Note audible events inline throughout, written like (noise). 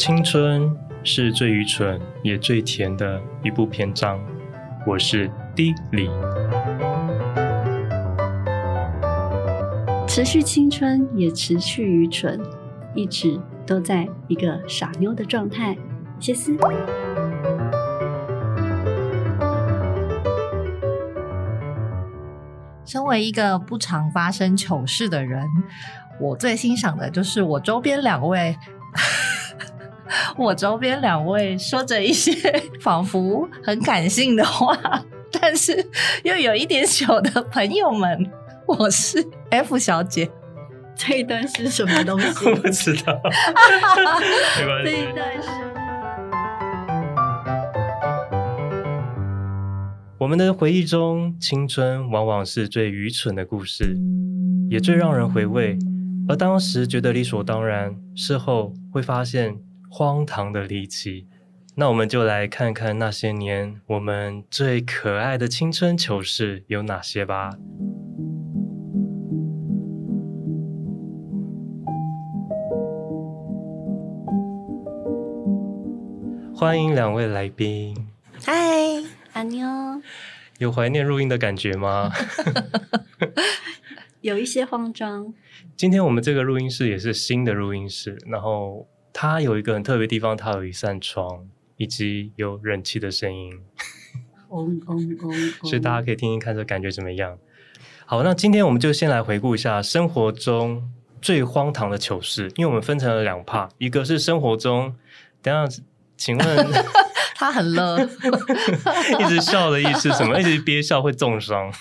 青春是最愚蠢也最甜的一部篇章。我是 D 李，持续青春也持续愚蠢，一直都在一个傻妞的状态。歇思，身为一个不常发生糗事的人，我最欣赏的就是我周边两位。我周边两位说着一些 (laughs) 仿佛很感性的话，但是又有一点小的朋友们，我是 F 小姐。这一段是什么东西？(laughs) 我不知道。(laughs) 没关系。这一段是我们的回忆中，青春往往是最愚蠢的故事，也最让人回味。而当时觉得理所当然，事后会发现。荒唐的离奇，那我们就来看看那些年我们最可爱的青春糗事有哪些吧。欢迎两位来宾。嗨，阿妞，有怀念录音的感觉吗？(laughs) 有一些慌张。今天我们这个录音室也是新的录音室，然后。它有一个很特别的地方，它有一扇窗，以及有冷气的声音。(laughs) 所以大家可以听听看，这感觉怎么样？好，那今天我们就先来回顾一下生活中最荒唐的糗事，因为我们分成了两 part，一个是生活中，等下，请问 (laughs) 他很乐，(laughs) 一直笑的意思是什么？一直憋笑会重伤。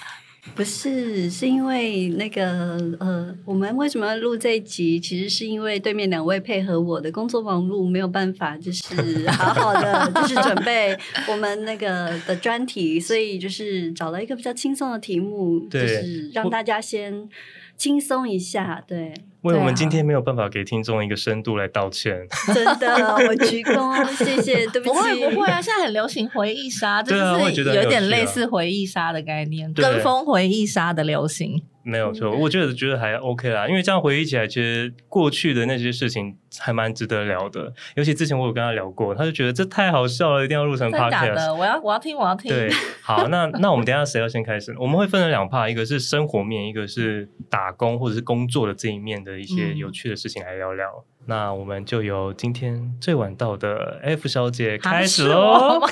不是，是因为那个呃，我们为什么要录这一集？其实是因为对面两位配合我的工作忙碌，没有办法，就是 (laughs) 好好的就是准备我们那个的专题，所以就是找了一个比较轻松的题目，就是让大家先轻松一下，对。为我们今天没有办法给听众一个深度来道歉，(laughs) 真的，我鞠躬，谢谢，(laughs) 对不起。不会不会啊，现在很流行回忆杀，就是有点类似回忆杀的概念，跟风回忆杀的流行。没有错，我觉得觉得还 OK 啦，因为这样回忆起来，其实过去的那些事情还蛮值得聊的。尤其之前我有跟他聊过，他就觉得这太好笑了，一定要录成 podcast。的，我要我要听，我要听。对，(laughs) 好，那那我们等一下谁要先开始？我们会分成两 part，一个是生活面，一个是打工或者是工作的这一面的一些有趣的事情来聊聊。嗯、那我们就由今天最晚到的 F 小姐开始喽。(laughs)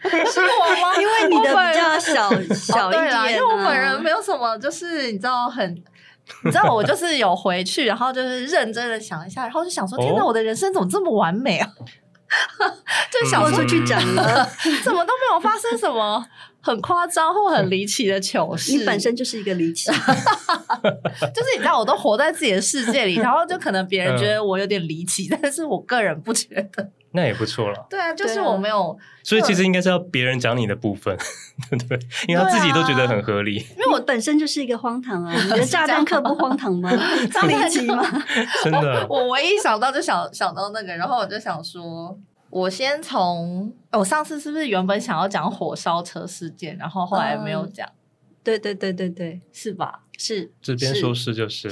(laughs) 是我吗？因为你的比较小 (laughs) 小一点，啊哦，因为我本人没有什么，就是你知道很，你知道我就是有回去，然后就是认真的想一下，然后就想说，天哪，我的人生怎么这么完美啊？就想说出去讲了，怎么都没有发生什么很夸张或很离奇的糗事。你本身就是一个离奇，(laughs) 就是你知道，我都活在自己的世界里，然后就可能别人觉得我有点离奇，但是我个人不觉得。那也不错了。对啊，就是我没有，所以其实应该是要别人讲你的部分，(laughs) 对不对？因为他自己都觉得很合理。因为我本身就是一个荒唐啊，你的炸弹客不荒唐吗？(laughs) 离奇吗？真的，我唯一想到就想想到那个，然后我就想说，我先从我上次是不是原本想要讲火烧车事件，然后后来没有讲？对对对对对，是吧？是，这边说是就是。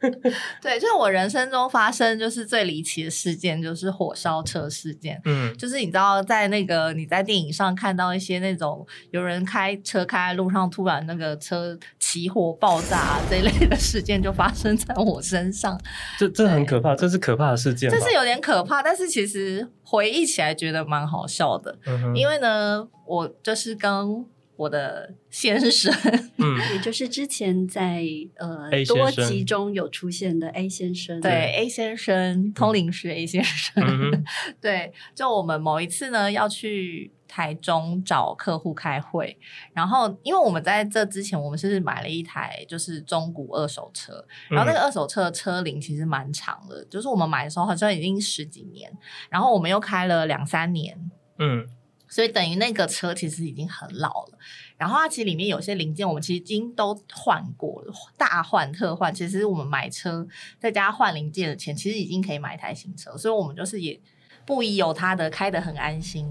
(laughs) 对，就是我人生中发生就是最离奇的事件，就是火烧车事件。嗯，就是你知道，在那个你在电影上看到一些那种有人开车开在路上，突然那个车起火爆炸、啊、这一类的事件，就发生在我身上。这这很可怕，这是可怕的事件。这是有点可怕，但是其实回忆起来觉得蛮好笑的。嗯，因为呢，我就是刚。我的先生，嗯，也就是之前在呃多集中有出现的 A 先生，对 A 先生，通灵师 A 先生，嗯、对，就我们某一次呢要去台中找客户开会，然后因为我们在这之前，我们是买了一台就是中古二手车，然后那个二手车的车龄其实蛮长的，就是我们买的时候好像已经十几年，然后我们又开了两三年，嗯。所以等于那个车其实已经很老了，然后它其实里面有些零件我们其实已经都换过了，大换特换。其实我们买车再加换零件的钱，其实已经可以买一台新车。所以我们就是也不疑有他的，开得很安心。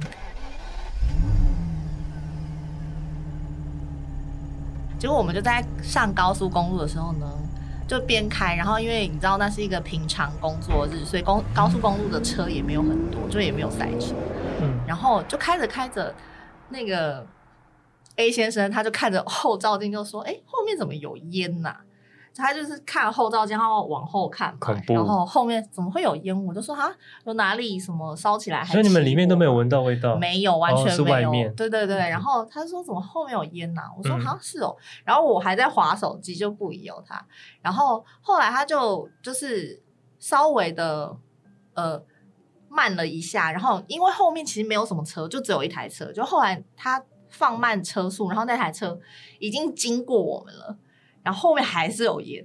结果我们就在上高速公路的时候呢，就边开，然后因为你知道那是一个平常工作日，所以公高速公路的车也没有很多，就也没有塞车。嗯，然后就开着开着，那个 A 先生他就看着后照镜就说：“哎，后面怎么有烟呐、啊？”他就是看后照镜，然后往后看，然后后面怎么会有烟雾？就说啊，有哪里什么烧起来还？所以你们里面都没有闻到味道？没有，完全没有。哦、是外面。对对对，然后他说怎么后面有烟呐、啊？我说好像是哦。然后我还在划手机，就不疑有他。然后后来他就就是稍微的呃慢了一下，然后因为后面其实没有什么车，就只有一台车。就后来他放慢车速，然后那台车已经经过我们了。然后后面还是有烟，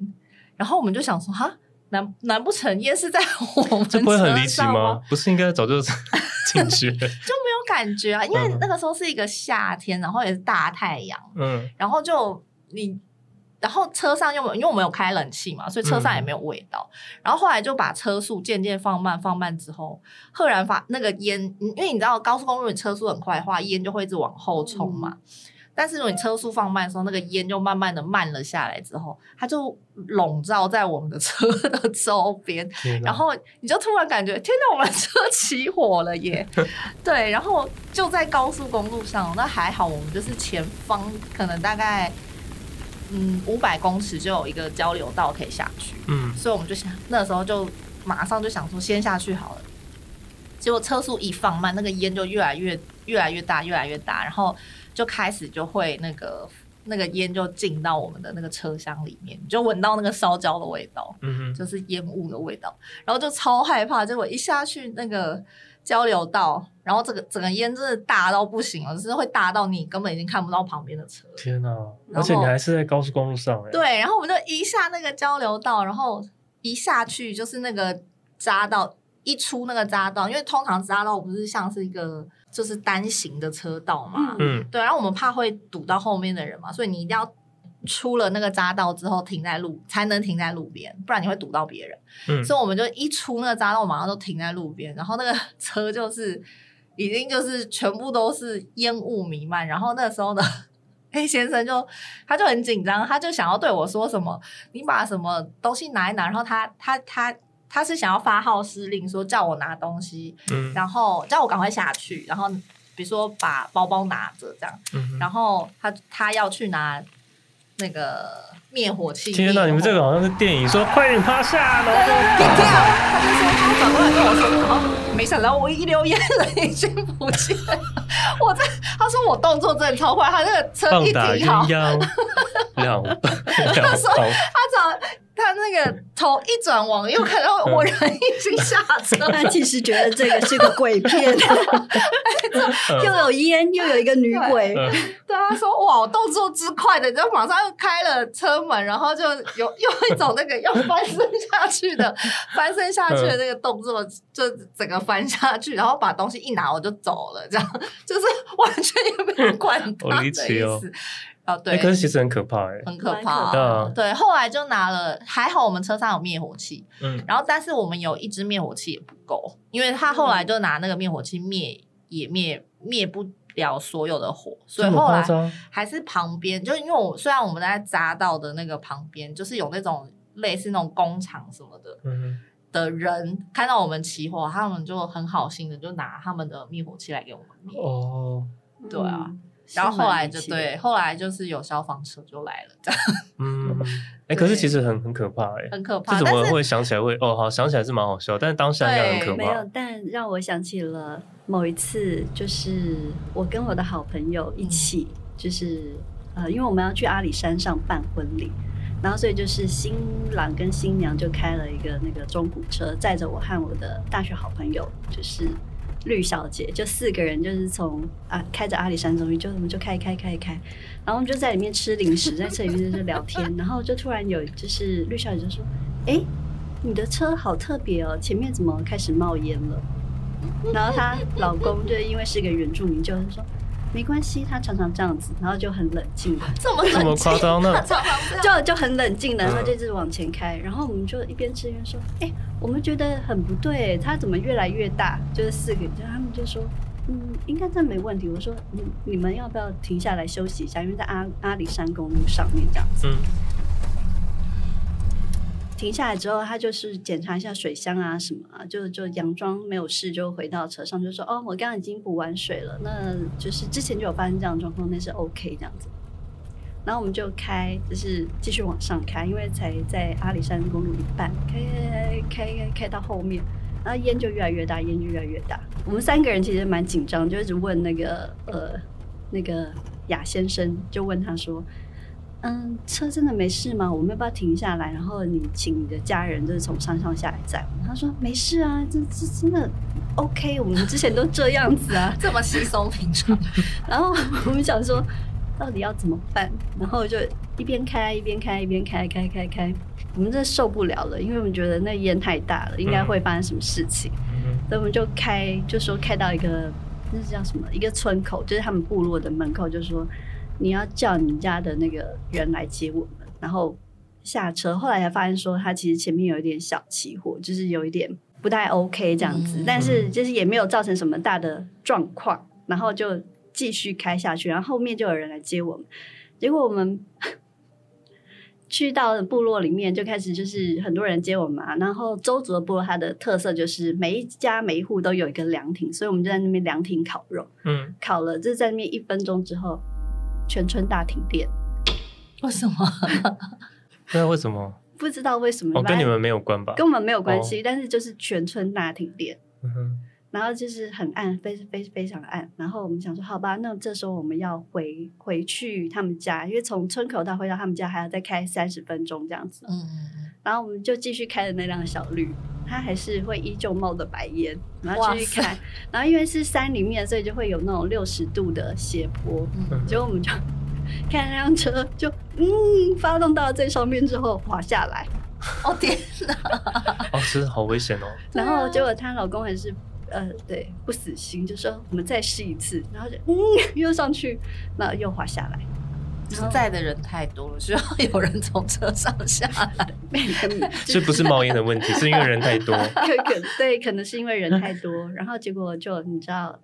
然后我们就想说，哈，难难不成烟是在我们？这不会很离奇吗？不是应该早就 (laughs) 进去，(laughs) 就没有感觉啊？因为那个时候是一个夏天，然后也是大太阳，嗯，然后就你，然后车上又因为我们有开冷气嘛，所以车上也没有味道。嗯、然后后来就把车速渐渐放慢，放慢之后，赫然发那个烟，因为你知道高速公路你车速很快的话，烟就会一直往后冲嘛。嗯但是如果你车速放慢的时候，那个烟就慢慢的慢了下来之后，它就笼罩在我们的车的周边，然后你就突然感觉，天哪，我们的车起火了耶！(laughs) 对，然后就在高速公路上，那还好，我们就是前方可能大概嗯五百公尺就有一个交流道可以下去，嗯，所以我们就想那时候就马上就想说先下去好了。结果车速一放慢，那个烟就越来越越来越大，越来越大，然后。就开始就会那个那个烟就进到我们的那个车厢里面，就闻到那个烧焦的味道，嗯哼，就是烟雾的味道，然后就超害怕。结果一下去那个交流道，然后这个整个烟真的大到不行了，就是会大到你根本已经看不到旁边的车。天哪！而且你还是在高速公路上。对，然后我们就一下那个交流道，然后一下去就是那个匝道，一出那个匝道，因为通常匝道不是像是一个。就是单行的车道嘛，嗯，对，然后我们怕会堵到后面的人嘛，所以你一定要出了那个匝道之后停在路，才能停在路边，不然你会堵到别人。嗯，所以我们就一出那个匝道，马上就停在路边，然后那个 (laughs) 车就是已经就是全部都是烟雾弥漫，然后那个时候呢黑先生就他就很紧张，他就想要对我说什么，你把什么东西拿一拿，然后他他他。他他是想要发号施令，说叫我拿东西，嗯、然后叫我赶快下去，然后比如说把包包拿着这样，嗯、然后他他要去拿那个灭火器。天哪，你们这个好像是电影，说快点趴下，然后就这样，他就说他转过来跟我说，然后没想到我一溜烟了已经不见了。我在他说我动作真的超快，他那个车一停好，两他说他找。他那个头一转往右看，然后我人已经下车。(laughs) 他其实觉得这个是个鬼片，又有烟，又有一个女鬼。对，对他说：“哇，我动作之快的，就马上又开了车门，然后就有 (laughs) 又一种那个要翻身下去的 (laughs) 翻身下去的那个动作，就整个翻下去，然后把东西一拿，我就走了，这样就是完全也没有管他的意思。”哦，对，可是其实很可怕，哎，很可怕。对，后来就拿了，还好我们车上有灭火器，嗯，然后但是我们有一支灭火器也不够，因为他后来就拿那个灭火器灭也灭灭不了所有的火，所以后来还是旁边，就因为我虽然我们在匝道的那个旁边，就是有那种类似那种工厂什么的，嗯，的人看到我们起火，他们就很好心的就拿他们的灭火器来给我们灭。哦，对啊。然后后来就对，后来就是有消防车就来了，这样。(laughs) 嗯，哎，可是其实很很可怕，哎，很可怕。这怎么会想起来会？哦，好，想起来是蛮好笑，但是当下应该很可怕。没有，但让我想起了某一次，就是我跟我的好朋友一起，就是呃，因为我们要去阿里山上办婚礼，然后所以就是新郎跟新娘就开了一个那个中古车，载着我和我的大学好朋友，就是。绿小姐就四个人，就是从啊开着阿里山终于就我们就开开开开，然后我们就在里面吃零食，在车里面就聊天，然后就突然有就是绿小姐就说：“哎、你的车好特别哦，前面怎么开始冒烟了？”然后她老公就因为是个原住民，就是说。没关系，他常常这样子，然后就很冷静的，(laughs) 这么这么夸张呢？(laughs) 就就很冷静的，然后就一直往前开，然后我们就一边吃一边说：“哎、欸，我们觉得很不对，他怎么越来越大？”就是四个，就他们就说：“嗯，应该这没问题。”我说：“你你们要不要停下来休息一下？因为在阿阿里山公路上面这样子。”嗯。停下来之后，他就是检查一下水箱啊什么啊，就就佯装没有事，就回到车上就说：“哦，我刚刚已经补完水了，那就是之前就有发生这样的状况，那是 OK 这样子。”然后我们就开，就是继续往上开，因为才在阿里山公路一半，开开开开到后面，然后烟就越来越大，烟就越来越大。我们三个人其实蛮紧张，就一直问那个呃那个雅先生，就问他说。嗯，车真的没事吗？我们要不要停下来？然后你请你的家人就是从山上下来载我们。他说没事啊，这这真的 OK。我们之前都这样子啊，(laughs) 这么稀松平常。(laughs) 然后我们想说，到底要怎么办？然后就一边开一边开一边开开开开，我们真的受不了了，因为我们觉得那烟太大了，应该会发生什么事情。嗯、所以我们就开，就说开到一个那是叫什么？一个村口，就是他们部落的门口，就说。你要叫你家的那个人来接我们，然后下车。后来才发现说，他其实前面有一点小起火，就是有一点不太 OK 这样子，嗯、但是就是也没有造成什么大的状况，然后就继续开下去。然后后面就有人来接我们，结果我们去到部落里面，就开始就是很多人接我们啊。然后周族的部落，它的特色就是每一家每一户都有一个凉亭，所以我们就在那边凉亭烤肉。嗯，烤了就在那边一分钟之后。全村大停电，为什么？(laughs) 那为什么？不知道为什么。哦，跟你们没有关吧？跟我们没有关系，哦、但是就是全村大停电。嗯哼。然后就是很暗，非非非常暗。然后我们想说，好吧，那这时候我们要回回去他们家，因为从村口到回到他们家还要再开三十分钟这样子。嗯嗯。然后我们就继续开的那辆小绿，它还是会依旧冒着白烟，然后继续开。然后因为是山里面，所以就会有那种六十度的斜坡。嗯、结果我们就 (laughs) 开那辆车就嗯，发动到最上面之后滑下来。哦天哪！(laughs) 哦，真的好危险哦。然后结果她老公还是呃，对，不死心，就说我们再试一次。然后就嗯，(laughs) 又上去，然后又滑下来。实在的人太多了，需要 (laughs) 有人从车上下来。这 (laughs) 不是冒烟的问题，是因为人太多。可可对，可能是因为人太多，然后结果就你知道，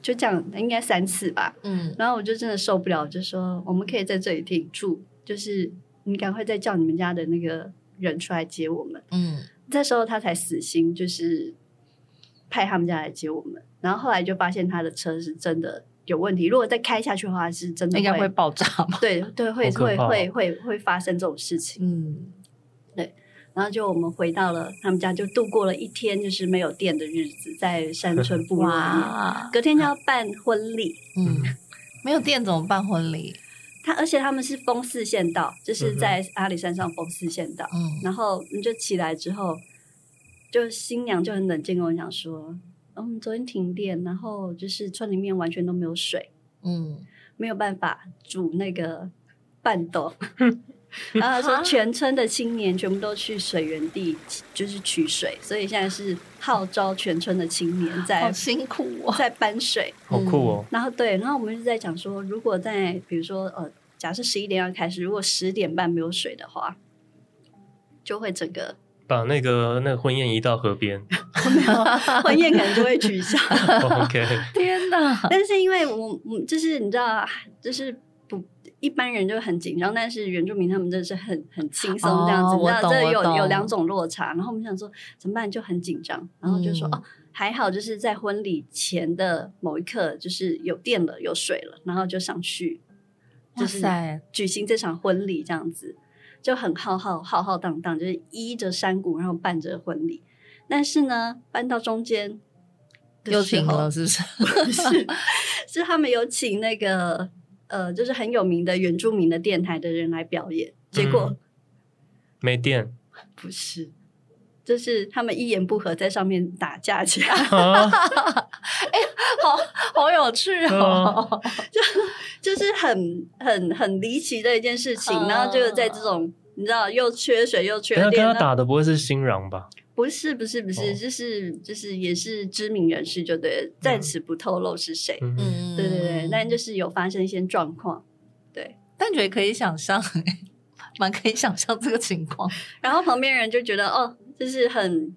就这样应该三次吧。嗯，然后我就真的受不了，就说我们可以在这里停住，就是你赶快再叫你们家的那个人出来接我们。嗯，这时候他才死心，就是派他们家来接我们。然后后来就发现他的车是真的。有问题，如果再开下去的话，是真的应该会爆炸吗？对对，会会会会会发生这种事情。嗯，对。然后就我们回到了他们家，就度过了一天就是没有电的日子，在山村部落里面。(laughs) 哇隔天就要办婚礼，嗯，没有电怎么办婚礼？他而且他们是封四线道，就是在阿里山上封四线道。嗯，然后你就起来之后，就新娘就很冷静跟我讲说。嗯，昨天停电，然后就是村里面完全都没有水，嗯，没有办法煮那个办桌，然 (laughs) 后他说全村的青年全部都去水源地，就是取水，所以现在是号召全村的青年在好辛苦哦，在搬水，好酷哦。然后对，然后我们就在讲说，如果在比如说呃，假设十一点要开始，如果十点半没有水的话，就会整个。把那个那个婚宴移到河边，(laughs) 婚宴可能就会取消。(laughs) OK，天哪！(laughs) 但是因为我我就是你知道，就是不一般人就很紧张，但是原住民他们真的是很很轻松这样子。哦、你知道这有有两种落差，然后我们想说怎么办，就很紧张，然后就说、嗯、哦还好，就是在婚礼前的某一刻，就是有电了有水了，然后就上去，就是举行这场婚礼这样子。就很浩浩浩浩荡荡，就是依着山谷，然后办着婚礼。但是呢，搬到中间又停了，是不是？(laughs) 是，是他们有请那个呃，就是很有名的原住民的电台的人来表演，结果、嗯、没电。不是，就是他们一言不合在上面打架起来。(laughs) 哎、啊欸，好好有趣哦！就。(laughs) 就是很很很离奇的一件事情，uh, 然后就在这种你知道又缺水又缺电，跟他打的不会是新郎吧？不是不是不是，就是就是也是知名人士，就对，在此不透露是谁。嗯，对对对，但就是有发生一些状况，对，但觉得可以想象，蛮可以想象这个情况。(laughs) 然后旁边人就觉得哦，就是很。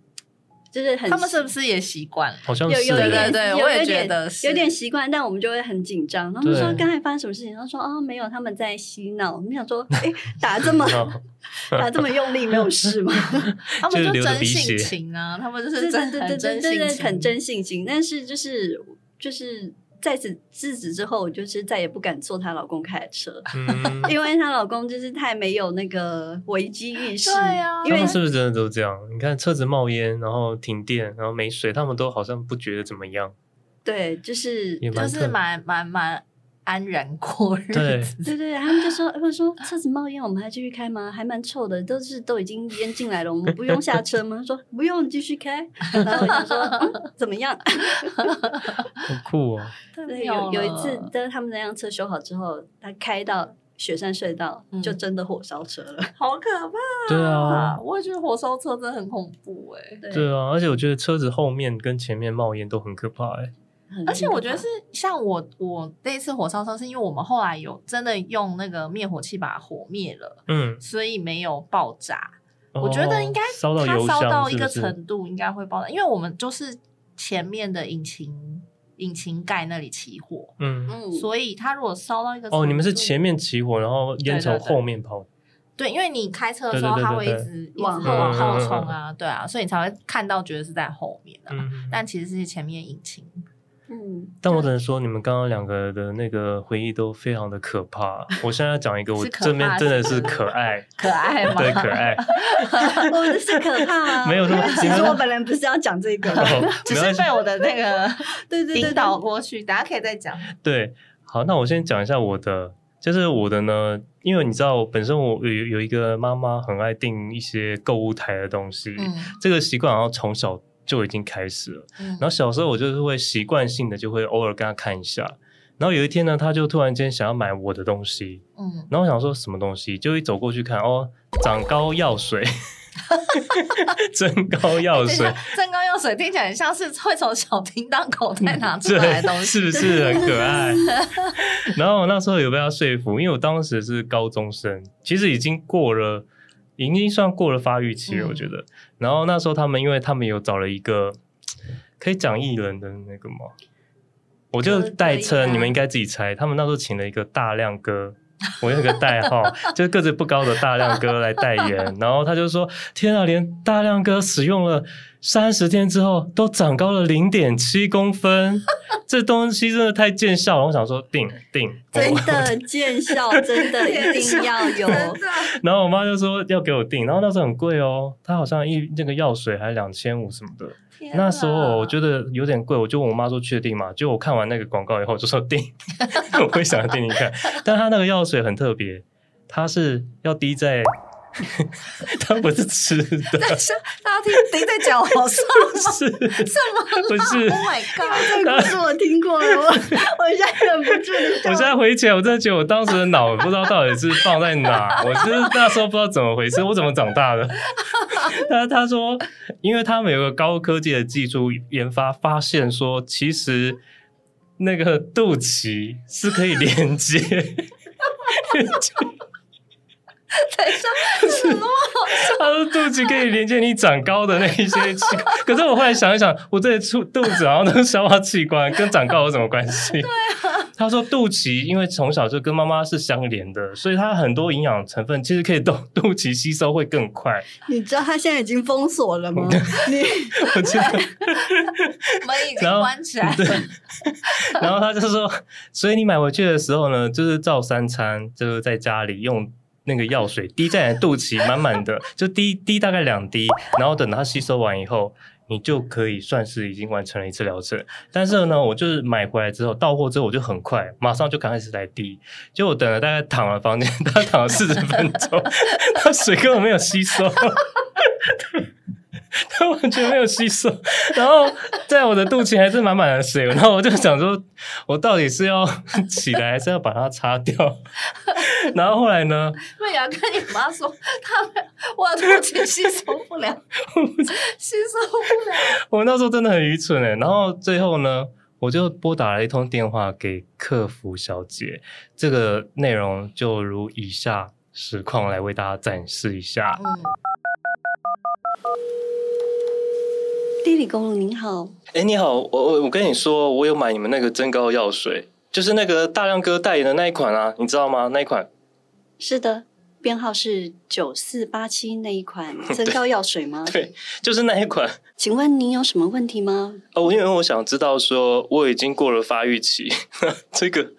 就是很他们是不是也习惯了？好像是有有点对对，我也觉得有点习惯，但我们就会很紧张。他们说刚才发生什么事情？他说哦，没有，他们在嬉闹。我们想说，哎，打这么 (laughs) 打这么用力，没有事吗？(laughs) 他们就真性情啊，他们就是真的很真性情，很真性情。但是就是就是。在此制止之后，我就是再也不敢坐她老公开的车，嗯、(laughs) 因为她老公就是太没有那个危机意识。对啊，因为他们是不是真的都这样？你看车子冒烟，然后停电，然后没水，他们都好像不觉得怎么样。对，就是就是蛮蛮蛮。安然过日子，对对对，他们就说：“我说车子冒烟，我们还继续开吗？还蛮臭的，都是都已经烟进来了，我们不用下车吗？”他说：“不用，继续开。”然后我就说、嗯：“怎么样？”好酷哦。对，有有一次，当他们那辆车修好之后，他开到雪山隧道，就真的火烧车了，嗯、(laughs) 好可怕！对啊，我也觉得火烧车真的很恐怖哎。对啊，而且我觉得车子后面跟前面冒烟都很可怕哎。而且我觉得是像我我那一次火烧车，是因为我们后来有真的用那个灭火器把火灭了，嗯，所以没有爆炸。哦、我觉得应该它烧到一个程度应该会爆炸，因为我们就是前面的引擎引擎盖那里起火，嗯嗯，所以它如果烧到一个哦，你们是前面起火，然后烟从后面跑，对，对，对，对，因为你开车的时候它会一直往后往后冲啊，对啊，所以你才会看到觉得是在后面啊，嗯、但其实是前面引擎。嗯，但我只能说，你们刚刚两个的那个回忆都非常的可怕。(laughs) 我现在要讲一个，我这边真的是可爱，可爱吗？对，可爱。(laughs) 我们是可怕吗？(laughs) 没有那么。其实我本来不是要讲这个，只是被我的那个对对引导过去，大家可以再讲。对，好，那我先讲一下我的，就是我的呢，因为你知道，本身我有有一个妈妈很爱订一些购物台的东西，嗯，这个习惯好像从小。就已经开始了，嗯、然后小时候我就是会习惯性的就会偶尔跟他看一下，然后有一天呢，他就突然间想要买我的东西，嗯，然后我想说什么东西，就一走过去看，哦，长高药水，(laughs) 增高药水，增高药水听起来很像是会从小叮当口袋拿出来的东西，(laughs) 是不是很可爱？然后我那时候有被他说服，因为我当时是高中生，其实已经过了。已经算过了发育期了，我觉得。嗯、然后那时候他们，因为他们有找了一个可以讲艺人的那个嘛，我就代称，你们应该自己猜。他们那时候请了一个大亮哥，我有一个代号，(laughs) 就是个子不高的大亮哥来代言。然后他就说：“天啊，连大亮哥使用了。”三十天之后都长高了零点七公分，(laughs) 这东西真的太见效了。我想说定定，真的见效，真的一定要有。(laughs) 然后我妈就说要给我定，然后那时候很贵哦，它好像一那个药水还两千五什么的。那时候我觉得有点贵，我就问我妈说确定吗？就我看完那个广告以后就说定，(laughs) 我会想订订看。但她那个药水很特别，它是要滴在。(laughs) 它不是吃的，(laughs) 大家听谁在脚上是什么？不是？Oh my god！这个故事我听过了，我我现在忍不住。我现在回忆起来，我真的觉得我当时的脑不知道到底是放在哪。我就是那时候不知道怎么回事，我怎么长大的？(laughs) 他他说，因为他们有个高科技的技术研发，发现说其实那个肚脐是可以连接。等一下，什么？他说肚脐可以连接你长高的那一些器官，可是我后来想一想，(laughs) 我这里肚子好像都是消化器官，跟长高有什么关系？对啊。他说肚脐因为从小就跟妈妈是相连的，所以它很多营养成分其实可以动肚脐吸收会更快。你知道他现在已经封锁了吗？(laughs) 你我知道，(laughs) 门已经关起来了。对。然后他就说，所以你买回去的时候呢，就是照三餐，就是在家里用。那个药水滴在你的肚脐，满满的，(laughs) 就滴滴大概两滴，然后等它吸收完以后，你就可以算是已经完成了一次疗程。但是呢，我就是买回来之后到货之后，我就很快马上就开始来滴，就我等了大概躺了房间，(laughs) 大概躺了四十分钟，(laughs) 它水根本没有吸收。它完全没有吸收，然后在我的肚脐还是满满的水，然后我就想说，我到底是要 (laughs) 起来还是要把它擦掉？然后后来呢？那你要跟你妈说，他我的肚脐吸收不了，吸收不了。(laughs) 我那时候真的很愚蠢哎，然后最后呢，我就拨打了一通电话给客服小姐，这个内容就如以下实况来为大家展示一下。嗯地理公路您好，哎，你好，我我我跟你说，我有买你们那个增高药水，就是那个大亮哥代言的那一款啊，你知道吗？那一款是的，编号是九四八七那一款 (laughs) 增高药水吗？对，对，就是那一款。请问您有什么问题吗？哦，因为我想知道说我已经过了发育期，(laughs) 这个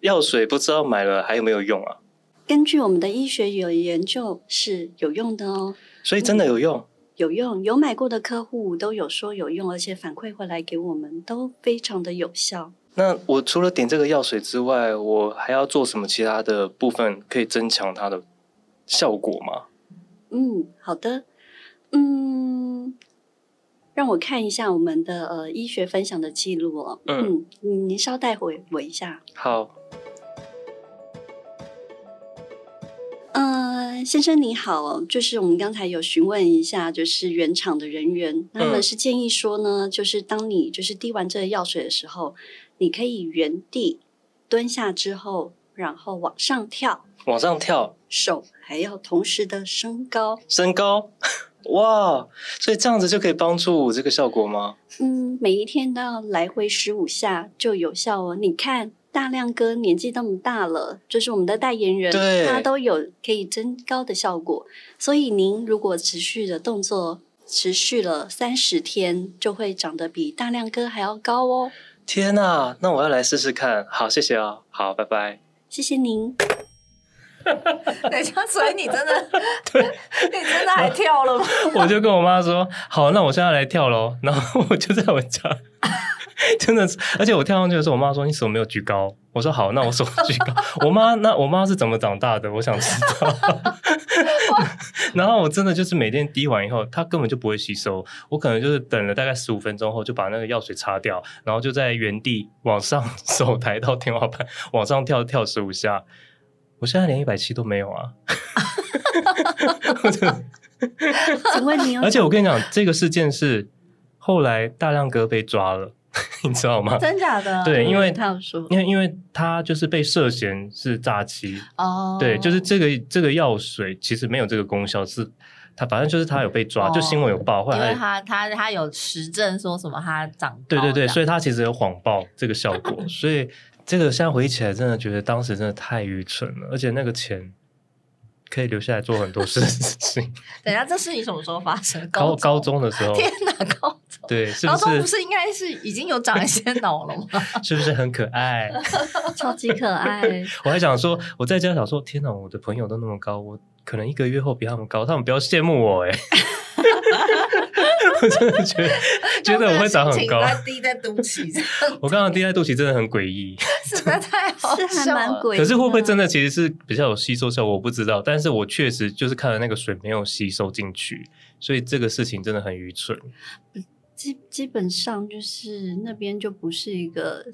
药水不知道买了还有没有用啊？根据我们的医学有研究是有用的哦，所以真的有用。嗯有用，有买过的客户都有说有用，而且反馈回来给我们都非常的有效。那我除了点这个药水之外，我还要做什么其他的部分可以增强它的效果吗？嗯，好的，嗯，让我看一下我们的呃医学分享的记录哦。嗯，嗯，您稍待会我一下。好。呃，先生你好，就是我们刚才有询问一下，就是原厂的人员，他们是建议说呢，就是当你就是滴完这个药水的时候，你可以原地蹲下之后，然后往上跳，往上跳，手还要同时的升高，升高，(laughs) 哇，所以这样子就可以帮助这个效果吗？嗯，每一天都要来回十五下就有效哦，你看。大亮哥年纪那么大了，就是我们的代言人，他都有可以增高的效果。所以您如果持续的动作持续了三十天，就会长得比大亮哥还要高哦。天哪，那我要来试试看。好，谢谢哦。好，拜拜。谢谢您。(laughs) 等一下，所以你真的 (laughs) 对，你真的还跳了吗？我就跟我妈说，好，那我现在来跳喽。然后我就在我家。(laughs) (laughs) 真的是，而且我跳上去的时候，我妈说：“你手没有举高。”我说：“好，那我手举高。” (laughs) 我妈那我妈是怎么长大的？我想知道。(laughs) 然后我真的就是每天滴完以后，它根本就不会吸收。我可能就是等了大概十五分钟后，就把那个药水擦掉，然后就在原地往上手抬到天花板，往上跳跳十五下。我现在连一百七都没有啊！请问你？而且我跟你讲，这个事件是后来大亮哥被抓了。(laughs) 你知道吗？真假的？对，因为他有说，因为因为他就是被涉嫌是诈欺哦。对，就是这个这个药水其实没有这个功效，是他反正就是他有被抓，哦、就新闻有报，后来他他他有实证说什么他长高，对对对，所以他其实有谎报这个效果，(laughs) 所以这个现在回忆起来，真的觉得当时真的太愚蠢了，而且那个钱。可以留下来做很多事情。(laughs) 等一下，这事情什么时候发生？高高中，的时候。天哪，高中对，是不是？高中不是应该是已经有长一些脑了吗？(laughs) 是不是很可爱？(laughs) 超级可爱。(laughs) 我还想说，我在家想说，天哪，我的朋友都那么高，我可能一个月后比他们高，他们不要羡慕我哎。我真的觉得觉得我会长很高，低在肚脐。我刚刚低在肚脐真的很诡异，实在太好笑了，是还蛮诡异。可是会不会真的其实是比较有吸收效果？我不知道，但是我确实就是看了那个水没有吸收进去，所以这个事情真的很愚蠢。基基本上就是那边就不是一个，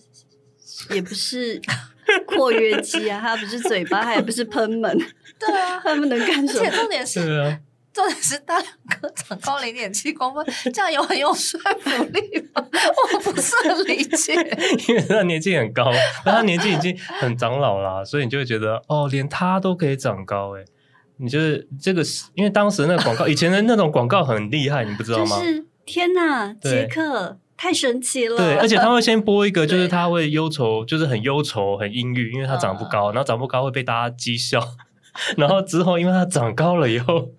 也不是 (laughs) 括约肌啊，它不是嘴巴，它也不是喷门，(laughs) 对啊，他们能干什么？而且重点是。(laughs) 重点是大两哥长高零点七公分，这样有很有说服力吗？我不是很理解。因为他年纪很高，但他年纪已经很长老了，所以你就会觉得哦，连他都可以长高哎！你就是这个，因为当时那个广告，以前的那种广告很厉害，你不知道吗？就是天哪，杰克太神奇了！对，而且他会先播一个，(laughs) 就是他会忧愁，就是很忧愁、很阴郁，因为他长不高，然后长不高会被大家讥笑。(laughs) 然后之后，因为他长高了以后，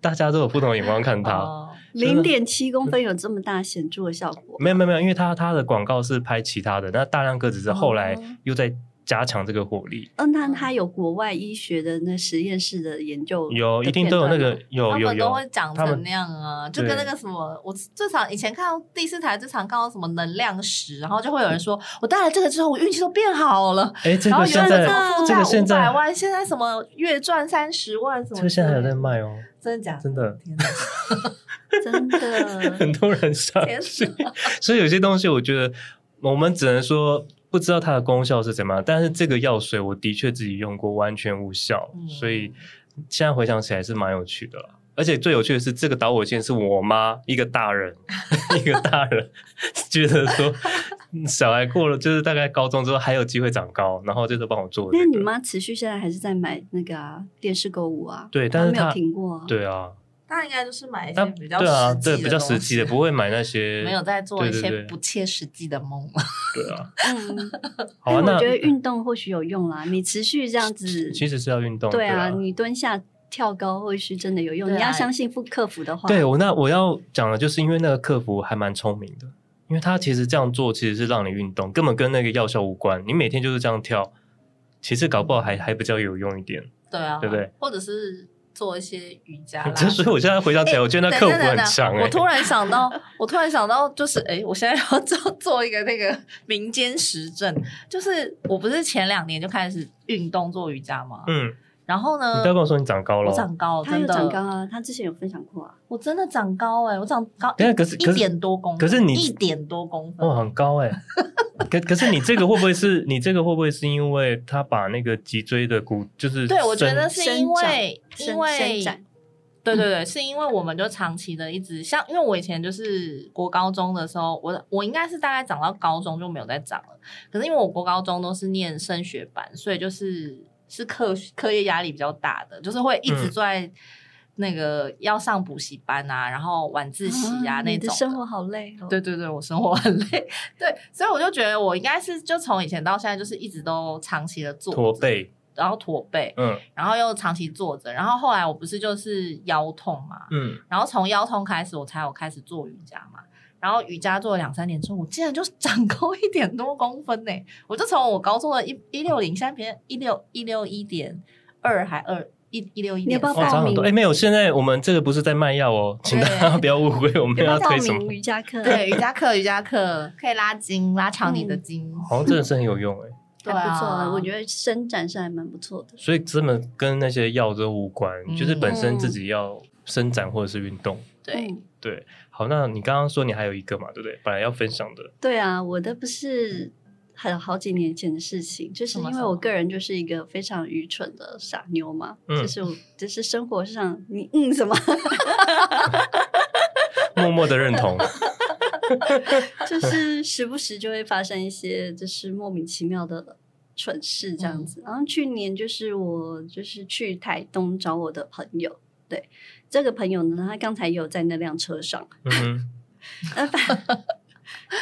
大家都有不同的眼光看他。零点七公分有这么大显著的效果？没有没有没有，因为他他的广告是拍其他的，那大亮哥只是后来又在。加强这个火力。嗯，那他有国外医学的那实验室的研究的，有一定都有那个有有有，他们都会讲成那样啊，就跟那个什么，我最常以前看到第四台最常看到什么能量石，然后就会有人说，我戴了这个之后，我运气都变好了。哎，这个现在这个现在五百万，现在什么月赚三十万什么？这个现在还有在卖哦，真的假的？真的，(laughs) (laughs) 真的，很多人相信。所以有些东西，我觉得我们只能说。不知道它的功效是怎么样，但是这个药水我的确自己用过，完全无效，嗯、所以现在回想起来是蛮有趣的。而且最有趣的是，这个导火线是我妈一个大人，(laughs) 一个大人 (laughs) 觉得说小孩过了就是大概高中之后还有机会长高，然后就是帮我做、这个。那你妈持续现在还是在买那个、啊、电视购物啊？对，但是她没有停过、啊。对啊。那应该就是买一些比较对啊，对比较实际的，不会买那些没有在做一些不切实际的梦。(laughs) 对啊，嗯，好啊。我觉得运动或许有用啦，你持续这样子，其实是要运动。对啊，你蹲下跳高或许真的有用。你要相信副客服的话。对我那我要讲的就是因为那个客服还蛮聪明的，因为他其实这样做其实是让你运动，根本跟那个药效无关。你每天就是这样跳，其实搞不好还还比较有用一点。对啊，对不对？或者是。做一些瑜伽啦，(laughs) 所以我现在回想起来，我觉得那客服很强。我突然想到，(laughs) 我突然想到，就是哎，我现在要做做一个那个民间实证，就是我不是前两年就开始运动做瑜伽吗？嗯，然后呢，你不要跟我说你长高了，我长高，他有长高啊，他之前有分享过啊，我真的长高哎，我长高，可是一点多公分，可是你一点多公分，哦，很高哎。(laughs) 可可是你这个会不会是你这个会不会是因为他把那个脊椎的骨就是对，我觉得是因为因为。对对对，是因为我们就长期的一直像，因为我以前就是国高中的时候，我我应该是大概长到高中就没有再长了。可是因为我国高中都是念升学班，所以就是是课课业压力比较大的，就是会一直坐在那个要上补习班啊，然后晚自习啊、嗯、那种。你的生活好累哦。对对对，我生活很累。对，所以我就觉得我应该是就从以前到现在就是一直都长期的坐驼背。然后驼背，嗯，然后又长期坐着，然后后来我不是就是腰痛嘛，嗯，然后从腰痛开始，我才有开始做瑜伽嘛，然后瑜伽做了两三年之后，我竟然就长高一点多公分呢，我就从我高中的一一六零，现在变一六一六一点二还二一一六一点，哦，长很多，哎，没有，现在我们这个不是在卖药哦，请大家不要误会，我们要推什么瑜伽课？对，瑜伽课，瑜伽课可以拉筋，拉长你的筋，好像真的是很有用哎。(laughs) 还不错，啊，我觉得伸展是还蛮不错的。所以根本跟那些药都无关，嗯，就是本身自己要伸展或者是运动。对对，好，那你刚刚说你还有一个嘛，对不对？本来要分享的。对啊，我的不是很好几年前的事情，就是因为我个人就是一个非常愚蠢的傻妞嘛，嗯，就是我就是生活上你嗯什么，(laughs) 默默的认同。(laughs) 就是时不时就会发生一些就是莫名其妙的蠢事这样子。嗯、然后去年就是我就是去台东找我的朋友，对这个朋友呢，他刚才也有在那辆车上，(laughs) 嗯，反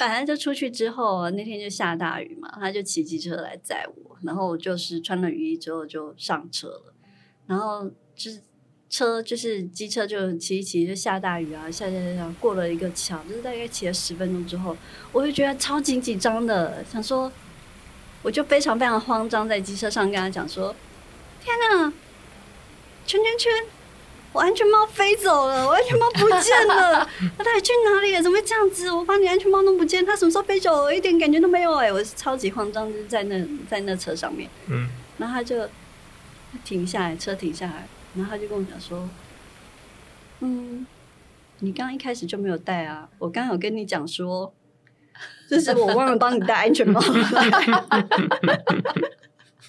反正就出去之后那天就下大雨嘛，他就骑机车来载我，然后就是穿了雨衣之后就上车了，然后就是。车就是机车，就骑一骑，就下大雨啊，下下下下，过了一个桥，就是大概骑了十分钟之后，我就觉得超级紧张的，想说，我就非常非常慌张，在机车上跟他讲说：“天哪，圈圈圈，我安全帽飞走了，我安全帽不见了，(laughs) 他到底去哪里了？怎么会这样子？我把你安全帽弄不见，他什么时候飞走了？我一点感觉都没有哎、欸，我是超级慌张，就是在那在那车上面，嗯，然后他就停下来，车停下来。”然后他就跟我讲说：“嗯，你刚刚一开始就没有戴啊！我刚刚有跟你讲说，就是我忘了帮你戴安全帽，(laughs)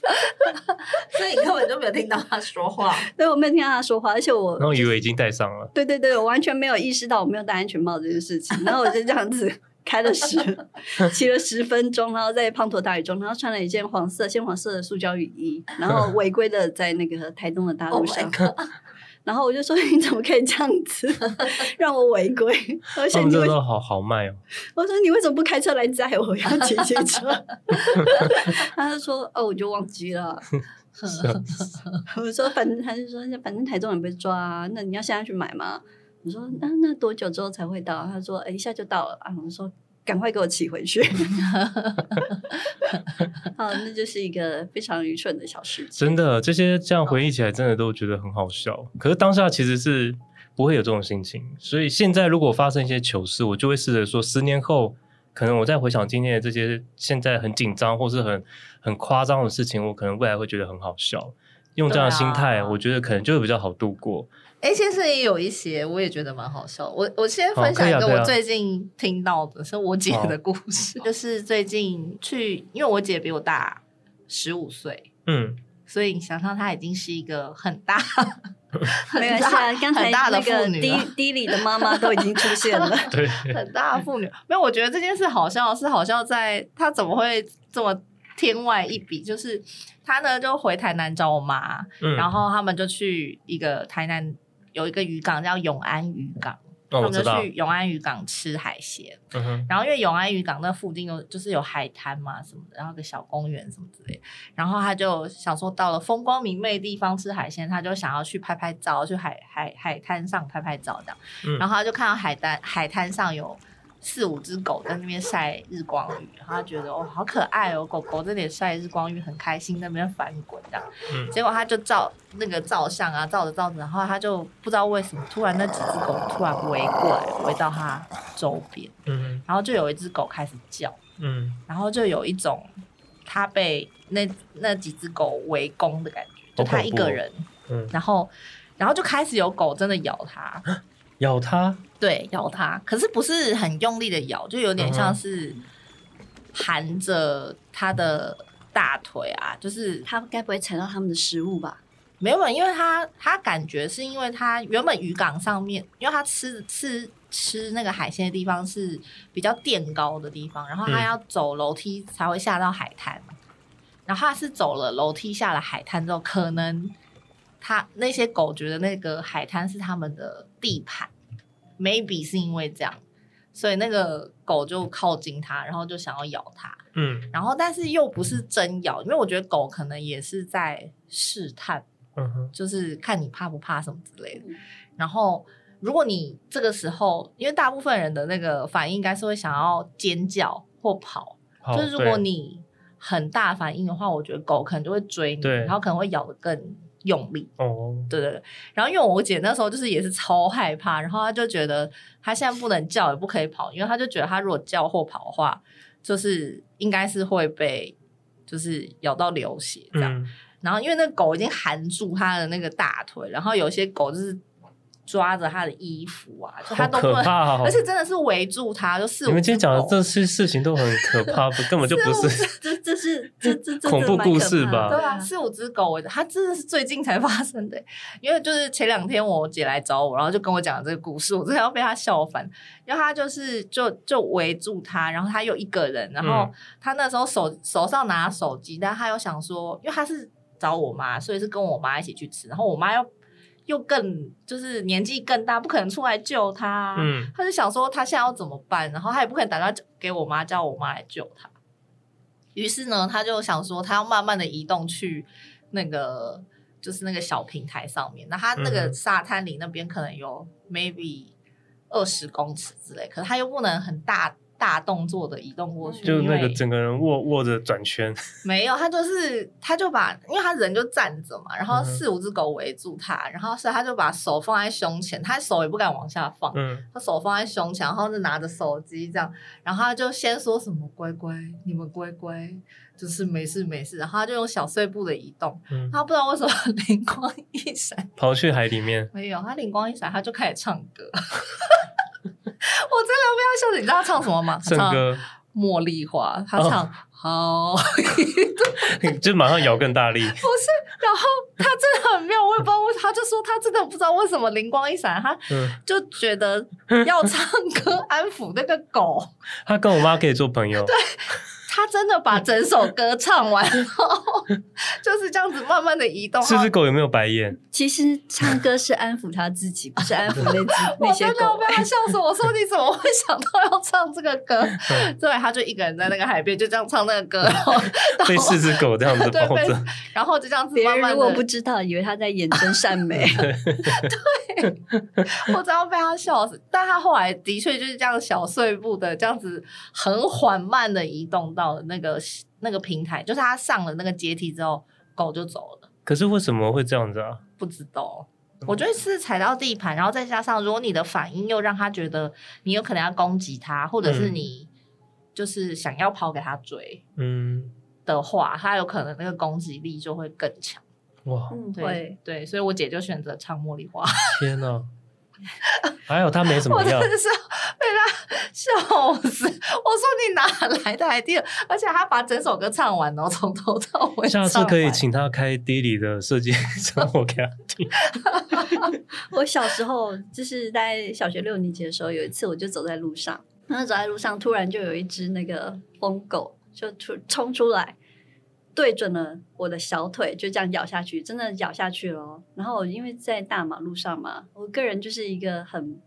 (laughs) 所以你根本就没有听到他说话。(laughs) 对，我没有听到他说话，而且我，然后以为已经戴上了。对对对，我完全没有意识到我没有戴安全帽这件事情。(laughs) 然后我就这样子开了十，骑了十分钟，然后在滂沱大雨中，然后穿了一件黄色、鲜黄色的塑胶雨衣，然后违规的在那个台东的大路上。Oh、然后我就说：“ (laughs) 你怎么可以这样子让我违规？而且你真的好好卖哦！”我说：“你为什么不开车来载我？(laughs) 要骑机车？(laughs) ”他就说：“哦，我就忘记了。”我说：“反正他就说，反正台中人被抓啊，那你要现在去买吗？”我说：“那那多久之后才会到？”他说：“哎，一下就到了。”啊，我说：“赶快给我骑回去。(laughs) ”好，那就是一个非常愚蠢的小事情。真的，这些这样回忆起来，真的都觉得很好笑。可是当下其实是不会有这种心情。所以现在如果发生一些糗事，我就会试着说：十年后，可能我再回想今天的这些现在很紧张或是很很夸张的事情，我可能未来会觉得很好笑。用这样的心态，我觉得可能就会比较好度过。哎，先生也有一些，我也觉得蛮好笑。我我先分享一个我最近听到的，是我姐的故事。(laughs) 就是最近去，因为我姐比我大十五岁，嗯，所以你想象她已经是一个很大，(laughs) 没关系啊。刚才那个低低里的妈妈都已经出现了，对，(laughs) 很大的妇女。没有，我觉得这件事好笑，是好笑在她怎么会这么天外一笔？就是她呢，就回台南找我妈，嗯，然后他们就去一个台南。有一个渔港叫永安渔港。哦、我们就去永安渔港吃海鲜，嗯，然后因为永安渔港那附近有就是有海滩嘛什么的，然后个小公园什么之类，然后他就想说到了风光明媚的地方吃海鲜，他就想要去拍拍照，去海海海滩上拍拍照这样，嗯，然后他就看到海滩海滩上有。四五只狗在那边晒日光浴，然后他觉得哦好可爱哦，狗狗在那里晒日光浴很开心，那边翻滚这样。嗯，结果他就照那个照相啊，照着照着，然后他就不知道为什么，突然那几只狗突然围过来，围到他周边。嗯，然后就有一只狗开始叫。嗯，然后就有一种他被那那几只狗围攻的感觉，就他一个人。嗯，然后然后就开始有狗真的咬他。(gasps) 咬它，对，咬它，可是不是很用力的咬，就有点像是含着它的大腿啊，就是它该不会踩到他们的食物吧？没有，因为它它感觉是因为它原本渔港上面，因为它吃吃吃那个海鲜的地方是比较垫高的地方，然后它要走楼梯才会下到海滩，嗯、然后它是走了楼梯下了海滩之后，可能。他那些狗觉得那个海滩是他们的地盘，maybe 是因为这样，所以那个狗就靠近它，然后就想要咬它。嗯，然后但是又不是真咬，因为我觉得狗可能也是在试探，嗯哼，就是看你怕不怕什么之类的。然后如果你这个时候，因为大部分人的那个反应应该是会想要尖叫或跑，就是如果你很大反应的话，我觉得狗可能就会追你，然后可能会咬得更。用力哦，对对对，然后因为我姐那时候就是也是超害怕，然后她就觉得她现在不能叫也不可以跑，因为她就觉得她如果叫或跑的话，就是应该是会被就是咬到流血这样。嗯、然后因为那狗已经含住她的那个大腿，然后有些狗就是。抓着他的衣服啊，就他都不能，哦、(laughs) 而且真的是围住他，就四五。你们今天讲的这些事情都很可怕，不 (laughs) 根本就不是。这这是这这这恐怖故事吧？对啊，四五只狗围着他，真的是最近才发生的。(laughs) 因为就是前两天我姐来找我，然后就跟我讲这个故事，我真的要被他笑翻。然后他就是就就围住他，然后他又一个人，然后他那时候手手上拿手机，但他又想说，因为他是找我妈，所以是跟我妈一起去吃，然后我妈又。又更就是年纪更大，不可能出来救他。嗯，他就想说他现在要怎么办，然后他也不可能打电话给我妈，叫我妈来救他。于是呢，他就想说他要慢慢的移动去那个就是那个小平台上面。那他那个沙滩里那边可能有 maybe 二十公尺之类，可是他又不能很大。大动作的移动过去，就那个整个人握握着转圈，(laughs) 没有，他就是他就把，因为他人就站着嘛，然后四五只狗围住他，然后所以他就把手放在胸前，他手也不敢往下放，嗯，他手放在胸前，然后就拿着手机这样，然后他就先说什么乖乖，你们乖乖，就是没事没事，然后他就用小碎步的移动，嗯，他不知道为什么灵光一闪，跑去海里面，没有，他灵光一闪，他就开始唱歌。(laughs) 我真的不要笑，你知道他唱什么吗？唱歌《茉莉花》，他唱好，(laughs) 就马上摇更大力。不是，然后他真的很妙，我也不知道为什么，他就说他真的不知道为什么灵光一闪，他就觉得要唱歌安抚那个狗。他跟我妈可以做朋友。(laughs) 对。他真的把整首歌唱完后，就是这样子慢慢的移动。这只狗有没有白眼？其实唱歌是安抚他自己，不是安抚那只 (laughs) 那些狗。我真的要被他笑死！我说你怎么会想到要唱这个歌？(laughs) 对，他就一个人在那个海边，就这样唱那个歌，然后被四只狗这样子 (laughs) 抱着，然后就这样子慢慢的。别人如果不知道，以为他在演真善美。对，我真要被他笑死。但他后来的确就是这样小碎步的，这样子很缓慢的移动到。到那个那个平台，就是他上了那个阶梯之后，狗就走了。可是为什么会这样子啊？不知道，我觉得是踩到地盘，然后再加上如果你的反应又让他觉得你有可能要攻击他，或者是你就是想要跑给他追，嗯的话，他有可能那个攻击力就会更强。哇，对对，所以我姐就选择唱茉莉花。(laughs) 天哪！(laughs) 还有他没什么样，我真的是被他笑死。我说你哪来的 idea？而且他把整首歌唱完，然后从头到尾。下次可以请他开 Dilly 的设计生活给他听。(laughs) 我小时候就是在小学六年级的时候，有一次我就走在路上，然后走在路上突然就有一只那个疯狗就出冲出来，对准了我的小腿，就这样咬下去，真的咬下去了。然后因为在大马路上嘛，我个人就是一个很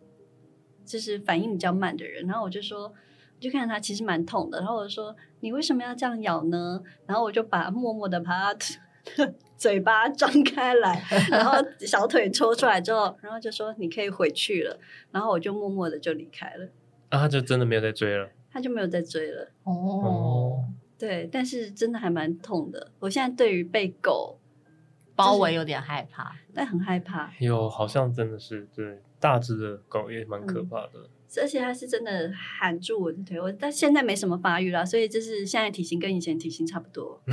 就是反应比较慢的人，然后我就说，我就看他其实蛮痛的，然后我就说你为什么要这样咬呢？然后我就把默默的把他 (laughs) 嘴巴张开来，然后小腿抽出来之后，然后就说你可以回去了，然后我就默默的就离开了。啊，他就真的没有再追了，他就没有再追了。哦。对，但是真的还蛮痛的。我现在对于被狗包围有点害怕，但很害怕。有，好像真的是对大只的狗也蛮可怕的。嗯，而且它是真的含住我的腿，我但现在没什么发育了，所以就是现在体型跟以前体型差不多。(laughs)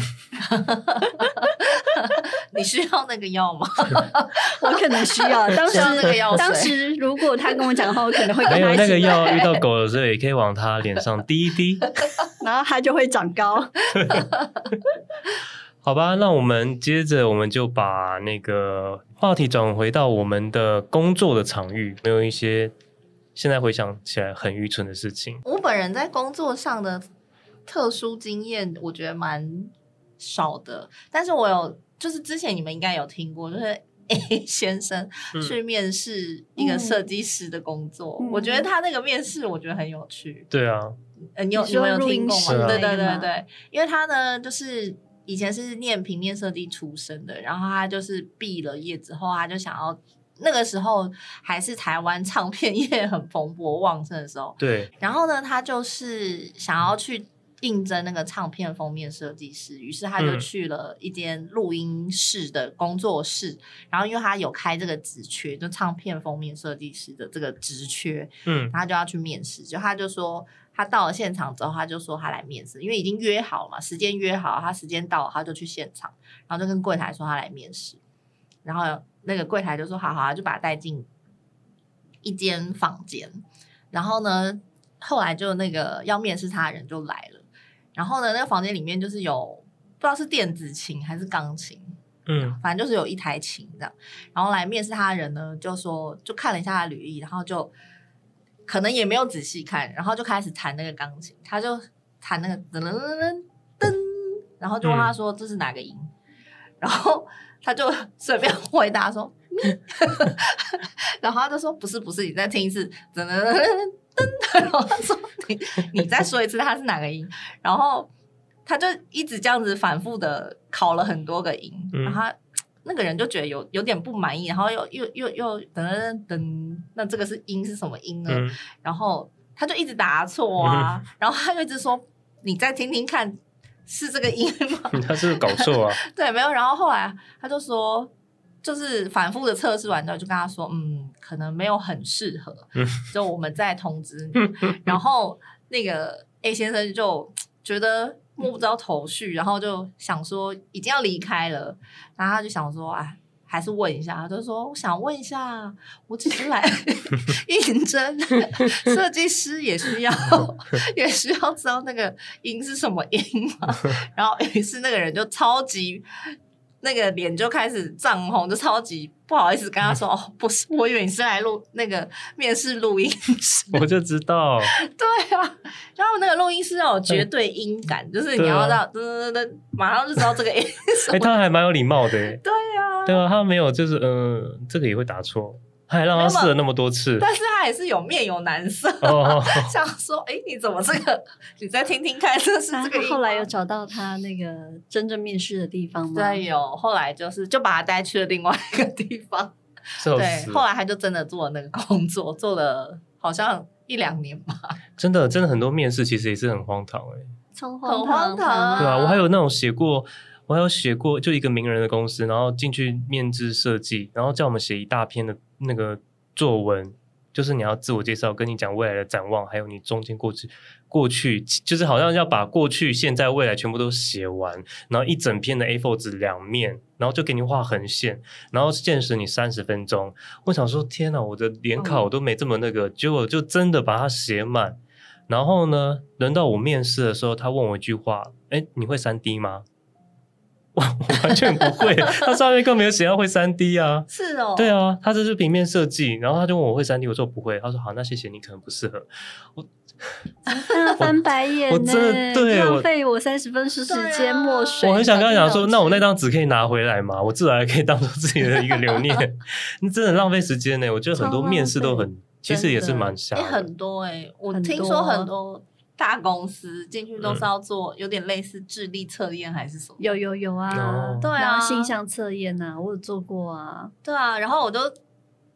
你需要那个药吗？(laughs) 我可能需要。当时那个药，当时如果他跟我讲的话，我可能会跟他没有那个药。遇到狗的时候，也可以往他脸上滴一滴，然后它就会长高。(laughs) 好吧，那我们接着，我们就把那个话题转回到我们的工作的场域，没有一些现在回想起来很愚蠢的事情。我本人在工作上的特殊经验，我觉得蛮少的，但是我有，就是之前你们应该有听过，就是 A (laughs) 先生去面试一个设计师的工作，嗯、我觉得他那个面试我觉得很有趣。对啊，呃，你有你，你们有听过吗？对对对对，因为他呢，就是以前是念平面设计出身的，然后他就是毕了业之后，他就想要那个时候还是台湾唱片业很蓬勃旺盛的时候，对，然后呢，他就是想要去。应征那个唱片封面设计师，于是他就去了一间录音室的工作室，嗯、然后因为他有开这个职缺，就唱片封面设计师的这个职缺，嗯，他就要去面试，就他就说他到了现场之后，他就说他来面试，因为已经约好了嘛，时间约好，他时间到了他就去现场，然后就跟柜台说他来面试，然后那个柜台就说好好，就把他带进一间房间，然后呢，后来就那个要面试他的人就来了。然后呢，那个房间里面就是有不知道是电子琴还是钢琴，嗯，反正就是有一台琴这样。然后来面试他的人呢，就说就看了一下他履历，然后就可能也没有仔细看，然后就开始弹那个钢琴，他就弹那个噔噔噔噔，然后就问他说这是哪个音，嗯、(laughs) 然后他就随便回答说咪，(laughs) 然后他就说不是不是，你再听一次噔噔噔噔。然后他说：“你你再说一次，他是哪个音？”然后他就一直这样子反复的考了很多个音，嗯、然后他那个人就觉得有有点不满意，然后又又又又噔噔噔，那这个是音是什么音呢？嗯、然后他就一直答错啊，嗯、然后他就一直说：“你再听听看，是这个音吗？” (laughs) 他是搞错啊？(laughs) 对，没有。然后后来他就说。就是反复的测试完之后，就跟他说，嗯，可能没有很适合，就我们再通知你。然后那个 A 先生就觉得摸不着头绪，然后就想说已经要离开了，然后他就想说，哎，还是问一下。他就说，我想问一下，我只是来 (laughs) 应征设计师，也需要 (laughs) 也需要知道那个音是什么音嘛。然后于是那个人就超级。那个脸就开始涨红，就超级不好意思跟他说：“ (laughs) 哦，不是，我以为你是来录那个面试录音室。”我就知道。(laughs) 对啊，然后那个录音师要有绝对音感，嗯、就是你要到噔噔噔，马上就知道这个音。哎、欸，他还蛮有礼貌的。对啊，对啊，他没有，就是嗯、呃，这个也会答错。还让他试了那么多次，但是他也是有面有难色，oh. (laughs) 想说，哎、欸，你怎么这个？你再听听看，这是这个。后来有找到他那个真正面试的地方吗？对，有。后来就是就把他带去了另外一个地方。对，后来他就真的做了那个工作，做了好像一两年吧。真的，真的很多面试其实也是很荒唐哎、欸，超荒唐。对啊，我还有那种写过。我还有写过，就一个名人的公司，然后进去面试设计，然后叫我们写一大篇的那个作文，就是你要自我介绍，跟你讲未来的展望，还有你中间过去过去，就是好像要把过去、现在、未来全部都写完，然后一整篇的 A4 纸两面，然后就给你画横线，然后限时你三十分钟。我想说，天哪，我的联考我都没这么那个，嗯、结果就真的把它写满。然后呢，轮到我面试的时候，他问我一句话：“哎，你会三 D 吗？”我我完全不会，(laughs) 他上面更没有写要会三 D 啊。是哦，对啊，他这是平面设计，然后他就问我会三 D，我说不会，他说好，那谢谢你，可能不适合我。(laughs) 翻白眼，我真的对浪费我三十分钟时间墨水。我很想跟他讲说，那我那张纸可以拿回来吗？我至少还可以当做自己的一个留念。(laughs) 你真的浪费时间呢。我觉得很多面试都很，其实也是蛮瞎的。很多哎，我听说很多大公司进去都是要做有点类似智力测验还是什么？有有有啊，对啊，性向测验呐，我有做过啊。对啊，然后我就。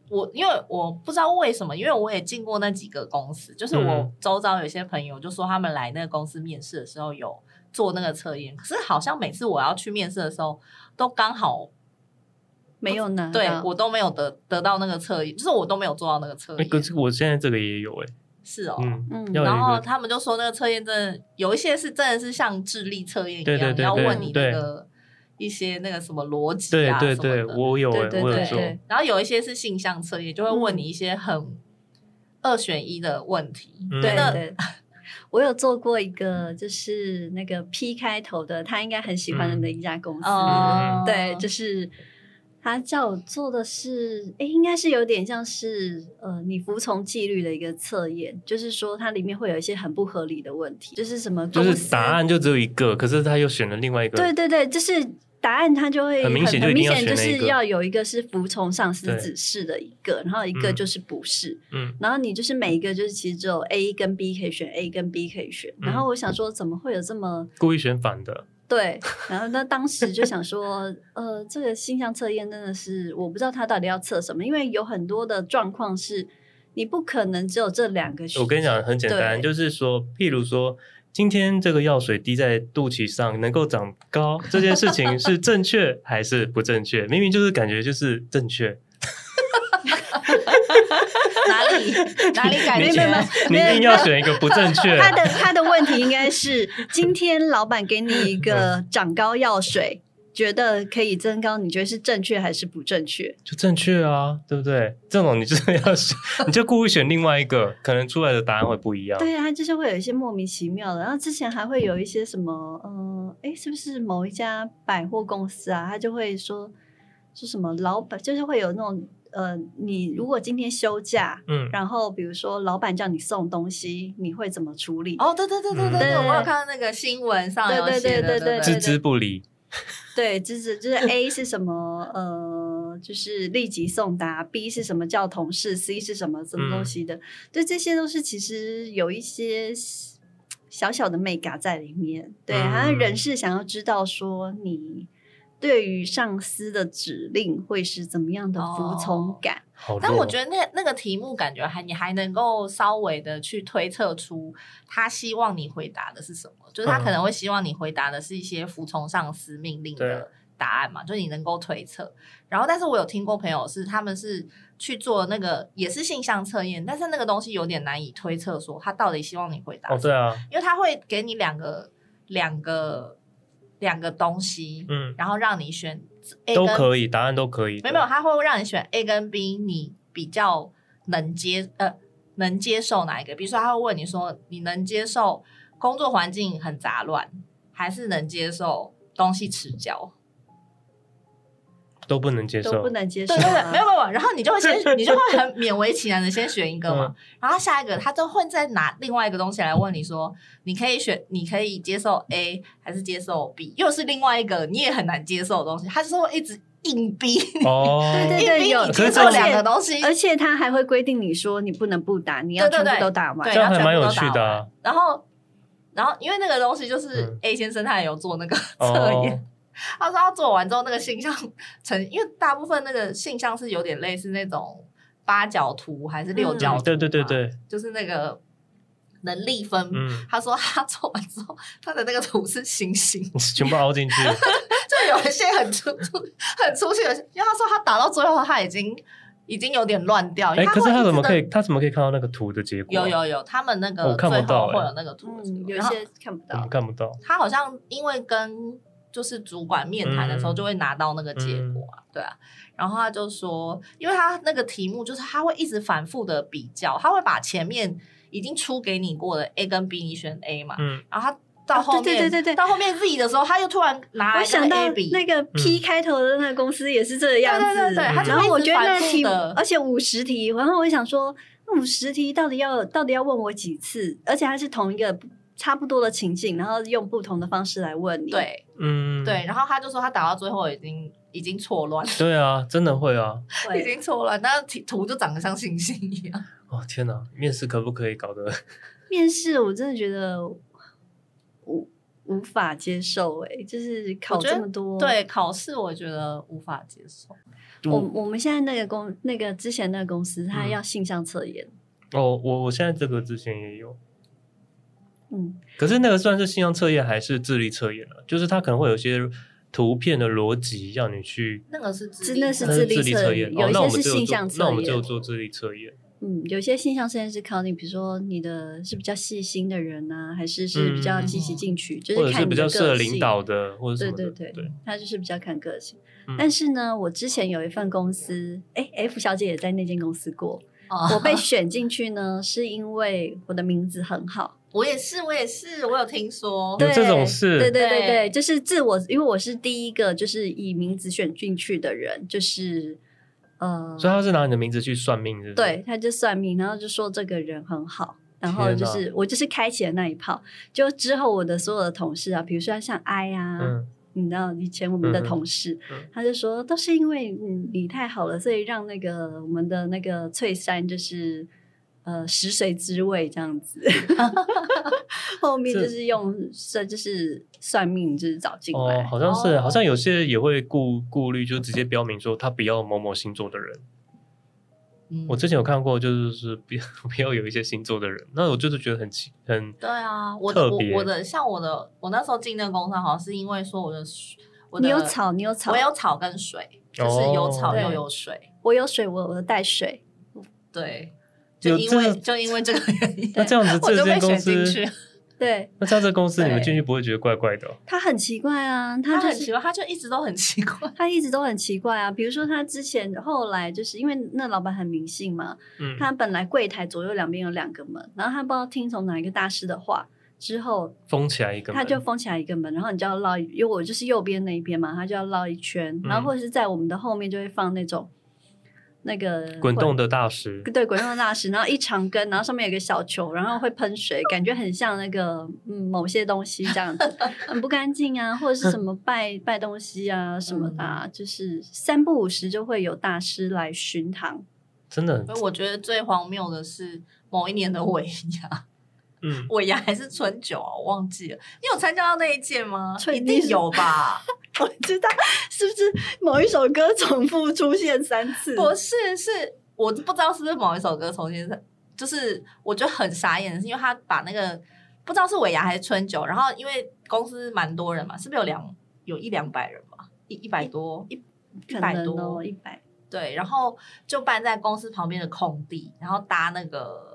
我因为我不知道为什么，因为我也进过那几个公司，就是我周遭有些朋友就说他们来那个公司面试的时候有做那个测验，可是好像每次我要去面试的时候，都刚好没有拿，对我都没有得得到那个测验，就是我都没有做到那个测验。欸，可是我现在这个也有哎，是哦，嗯，然后他们就说那个测验真的有一些是真的是像智力测验一样，你要问你那个。一些那个什么逻辑啊，对对对，我有，对对对，我有做。然后有一些是性向测验，就会问你一些很二选一的问题。对对，(laughs) 我有做过一个，就是那个 P 开头的，他应该很喜欢的一家公司。对，就是他叫我做的是，哎，应该是有点像是呃，你服从纪律的一个测验，就是说它里面会有一些很不合理的问题，就是什么，就是答案就只有一个，可是他又选了另外一个。对对对，就是。答案他就会很明显，很明显就是要有一个是服从上司指示的一个，然后一个就是不是。嗯，然后你就是每一个就是其实只有 A 跟 B 可以选，A 跟 B 可以选。然后我想说，怎么会有这么故意选反的？对。然后那当时就想说，呃，这个性向测验真的是我不知道他到底要测什么，因为有很多的状况是你不可能只有这两个选。我跟你讲很简单，就是说，譬如说。今天这个药水滴在肚脐上能够长高，这件事情是正确还是不正确？明明就是感觉就是正确。哪里 (laughs) 哪里感觉？你一定要选一个不正确。他的他的问题应该是：今天老板给你一个长高药水。觉得可以增高，你觉得是正确还是不正确？就正确啊，对不对？这种你就是要选，(laughs) 你就故意选另外一个，可能出来的答案会不一样。对啊，就是会有一些莫名其妙的。然后之前还会有一些什么，呃，哎，是不是某一家百货公司啊？他就会说说什么老板，就是会有那种，呃，你如果今天休假，嗯，然后比如说老板叫你送东西，你会怎么处理？哦，对对对对对我有看到那个新闻上有写的，对对对对对，置之不理。对，就是 (laughs) 就是 A 是什么？呃，就是立即送达。B 是什么叫同事？C 是什么什么东西的？对，这些都是其实有一些小小的眉角在里面。对，好像人事想要知道说你。对于上司的指令会是怎么样的服从感？哦、但我觉得那那个题目感觉还你还能够稍微的去推测出他希望你回答的是什么，就是他可能会希望你回答的是一些服从上司命令的答案嘛，就是你能够推测。然后，但是我有听过朋友是他们是去做那个也是性向测验，但是那个东西有点难以推测，说他到底希望你回答什么。哦，对啊，因为他会给你两个两个。两个东西，嗯，然后让你选 A，都可以，答案都可以。没有，没有，他会让你选 A 跟 B，你比较能接呃能接受哪一个？比如说，他会问你说，你能接受工作环境很杂乱，还是能接受东西迟交？都不能接受，都不能接受、啊。对对对，没有没有，然后你就会先，(laughs) 你就会很勉为其难的先选一个嘛，嗯、然后下一个他都会再拿另外一个东西来问你说，你可以选，你可以接受 A 还是接受 B，又是另外一个你也很难接受的东西，他就是会一直硬逼你。哦，对 (laughs) 对对，有接受两个东西，而且他还会规定你说你不能不打，你要全部都打完，对，样还蛮有趣的、啊。然后，然后因为那个东西就是 A 先生他也有做那个测验。哦 (laughs) 他说他做完之后，那个性向成，因为大部分那个信象是有点类似那种八角图还是六角图，对对对对，就是那个能力分。嗯、他说他做完之后，他的那个图是星星，全部凹进去，(laughs) 就有一些很粗粗、很粗细的。因为他说他打到最后，他已经已经有点乱掉。哎、欸，可是他怎么可以？他怎么可以看到那个图的结果？有有有，他们那个最后会有那个图，嗯、有些看不到，看不到。他好像因为跟。就是主管面谈的时候就会拿到那个结果啊，嗯、对啊，然后他就说，因为他那个题目就是他会一直反复的比较，他会把前面已经出给你过的 A 跟 B，你选 A 嘛，嗯，然后他到后面，对对对对，到后面 Z 的时候，他又突然拿来我想到那个 P 开头的那个公司也是这个样子，对对对，然后我觉得那题，而且五十题，然后我想说，五十题到底要到底要问我几次？而且还是同一个差不多的情境，然后用不同的方式来问你。对，嗯，对，然后他就说他打到最后已经已经错乱。对啊，真的会啊，(laughs) 已经错乱，那图就长得像星星一样。哦天哪，面试可不可以搞得？(laughs) 面试我真的觉得。无无法接受哎、欸，就是考这么多，对考试我觉得无法接受。我我们现在那个公那个之前那个公司，他要性向测验。哦，我我现在这个之前也有，嗯，可是那个算是性向测验还是智力测验了？就是他可能会有些图片的逻辑让你去，那个是真的是智力测验，有一些是性向测验，那我们就做智力测验。嗯，有些性向测验是考你，比如说你的是比较细心的人呢、啊，还是是比较积极进取，嗯、就是看比较适合领导的，或者什么。对对对，对他就是比较看个性。嗯、但是呢，我之前有一份公司，哎，F 小姐也在那间公司过。哦、我被选进去呢，是因为我的名字很好。我也是，我也是，我有听说对有这种事。对对对对，就是自我，因为我是第一个就是以名字选进去的人，就是。呃，所以他是拿你的名字去算命是是？对，他就算命，然后就说这个人很好，然后就是我就是开启了那一炮。就之后我的所有的同事啊，比如说像 I 啊，嗯、你知道以前我们的同事，他就说都是因为你你太好了，所以让那个我们的那个翠山就是。呃，食髓知味这样子，(laughs) 后面就是用算就是算命，就是找进来。哦，好像是，哦、好像有些也会顾顾虑，就直接标明说他不要某某星座的人。嗯、我之前有看过，就是不要 (laughs) 不要有一些星座的人，那我就是觉得很奇很对啊，我的我我的像我的我那时候进那个工厂，好像是因为说我的我的你有草，你有草，我有草跟水，就是有草又有水，哦、我有水，我我带水，对。就因为就因为这个原因，那这样子 (laughs) 这间公司，(laughs) 对，那这样这公司你们进去不会觉得怪怪的？他很奇怪啊，他很奇怪，他就一直都很奇怪，他一直都很奇怪啊。比如说他之前后来就是因为那老板很迷信嘛，嗯，他本来柜台左右两边有两个门，然后他不知道听从哪一个大师的话，之后封起来一个门，他就封起来一个门，然后你就要绕，因为我就是右边那一边嘛，他就要绕一圈，然后或者是在我们的后面就会放那种。那个滚动的大师，对，滚动的大师，然后一长根，然后上面有个小球，然后会喷水，感觉很像那个嗯某些东西这样子，(laughs) 很不干净啊，或者是什么拜拜东西啊什么的，啊，就是三不五时就会有大师来巡堂，真的。所以我觉得最荒谬的是某一年的尾牙。嗯，尾牙还是春酒啊？我忘记了。你有参加到那一届吗？一定有吧？(laughs) 我知道，是不是某一首歌重复出现三次？不是，是我不知道是不是某一首歌重新。就是我觉得很傻眼的是，因为他把那个不知道是尾牙还是春酒，然后因为公司蛮多人嘛，是不是有两有一两百人嘛？一一百多一一百多一百对，然后就办在公司旁边的空地，然后搭那个。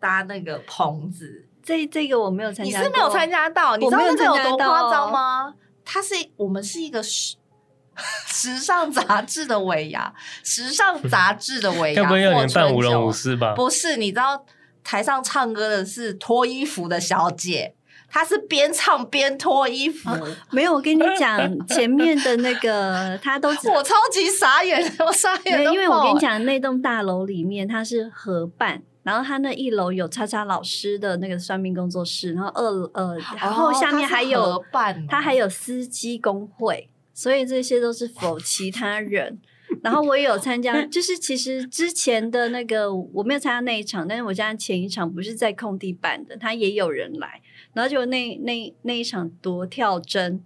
搭那个棚子，这这个我没有参加，你是没有参加到，你知道那个有多夸张吗？它是我们是一个时 (laughs) 时尚杂志的尾牙，时尚杂志的尾牙，(laughs) 要不要你办舞龙舞狮吧？不是，你知道台上唱歌的是脱衣服的小姐，她是边唱边脱衣服。没有，我跟你讲，(laughs) 前面的那个他都我超级傻眼，我傻眼，因为我跟你讲，那栋大楼里面它是合办。然后他那一楼有叉叉老师的那个算命工作室，然后二呃，然后下面还有、哦、他还有司机工会，所以这些都是否其他人。然后我也有参加，就是其实之前的那个我没有参加那一场，但是我家前一场不是在空地办的，他也有人来，然后就那那那一场夺跳针，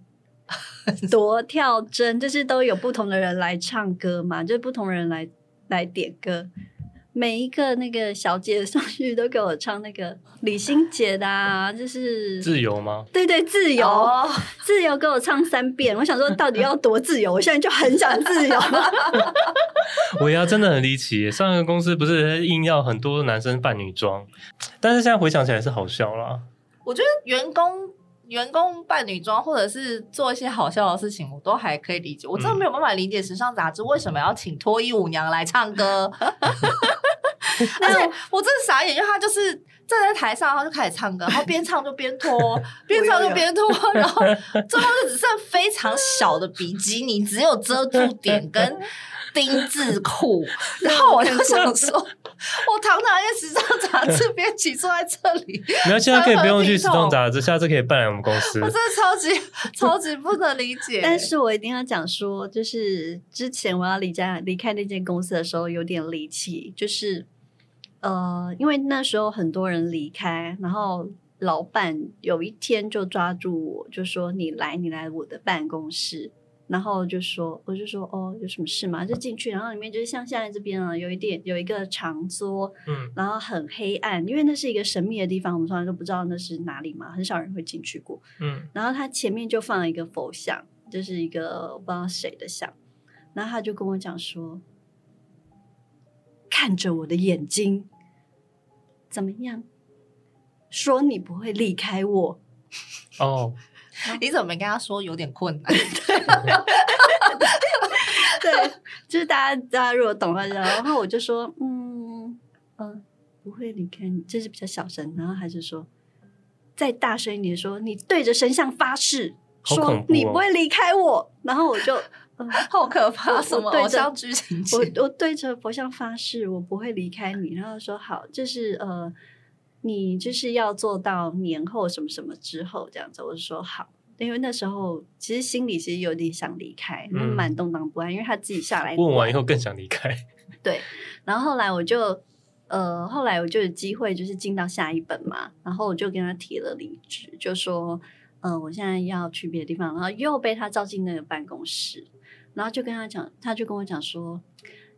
夺跳针就是都有不同的人来唱歌嘛，就是不同人来来点歌。每一个那个小姐上去都给我唱那个李心洁的啊，就是自由吗？对对，自由，oh. (laughs) 自由给我唱三遍。我想说，到底要多自由？我现在就很想自由。(laughs) 我呀真的很离奇，上一个公司不是硬要很多男生扮女装，但是现在回想起来是好笑啦。我觉得员工。员工扮女装，或者是做一些好笑的事情，我都还可以理解。我真的没有办法理解时尚杂志为什么要请脱衣舞娘来唱歌，(laughs) (laughs) 而且我真的傻眼，因为他就是站在台上，然后就开始唱歌，然后边唱就边脱，(laughs) 边唱就边脱，然后最后就只剩非常小的比基尼，只有遮住点跟。丁字裤，然后我就想说，我堂堂一个时尚杂志编辑坐在这里，没有，现在可以不用去时尚杂志，下次可以办来我们公司。我真的超级超级不能理解，(laughs) 但是我一定要讲说，就是之前我要离家离开那间公司的时候，有点离奇，就是呃，因为那时候很多人离开，然后老板有一天就抓住我，就说你来，你来我的办公室。然后就说，我就说，哦，有什么事吗？就进去，然后里面就是像现在这边啊，有一点有一个长桌，嗯，然后很黑暗，因为那是一个神秘的地方，我们从来都不知道那是哪里嘛，很少人会进去过，嗯。然后他前面就放了一个佛像，就是一个我不知道谁的像，然后他就跟我讲说，看着我的眼睛，怎么样？说你不会离开我哦。(laughs) 你怎么没跟他说有点困难？(laughs) 对，就是大家大家如果懂了，然后我就说，嗯嗯、呃，不会离开你，这是比较小声，然后还是说再大声一点说，你对着神像发誓，哦、说你不会离开我，然后我就，呃、(laughs) 好可怕，什么偶像剧情节？我 (laughs) 我对着佛像发誓，我不会离开你，然后说好，就是呃。你就是要做到年后什么什么之后这样子，我就说好，因为那时候其实心里其实有点想离开，嗯、蛮动荡不安，因为他自己下来问完以后更想离开。(laughs) 对，然后后来我就呃，后来我就有机会就是进到下一本嘛，然后我就跟他提了离职，就说嗯、呃，我现在要去别的地方，然后又被他召进那个办公室，然后就跟他讲，他就跟我讲说。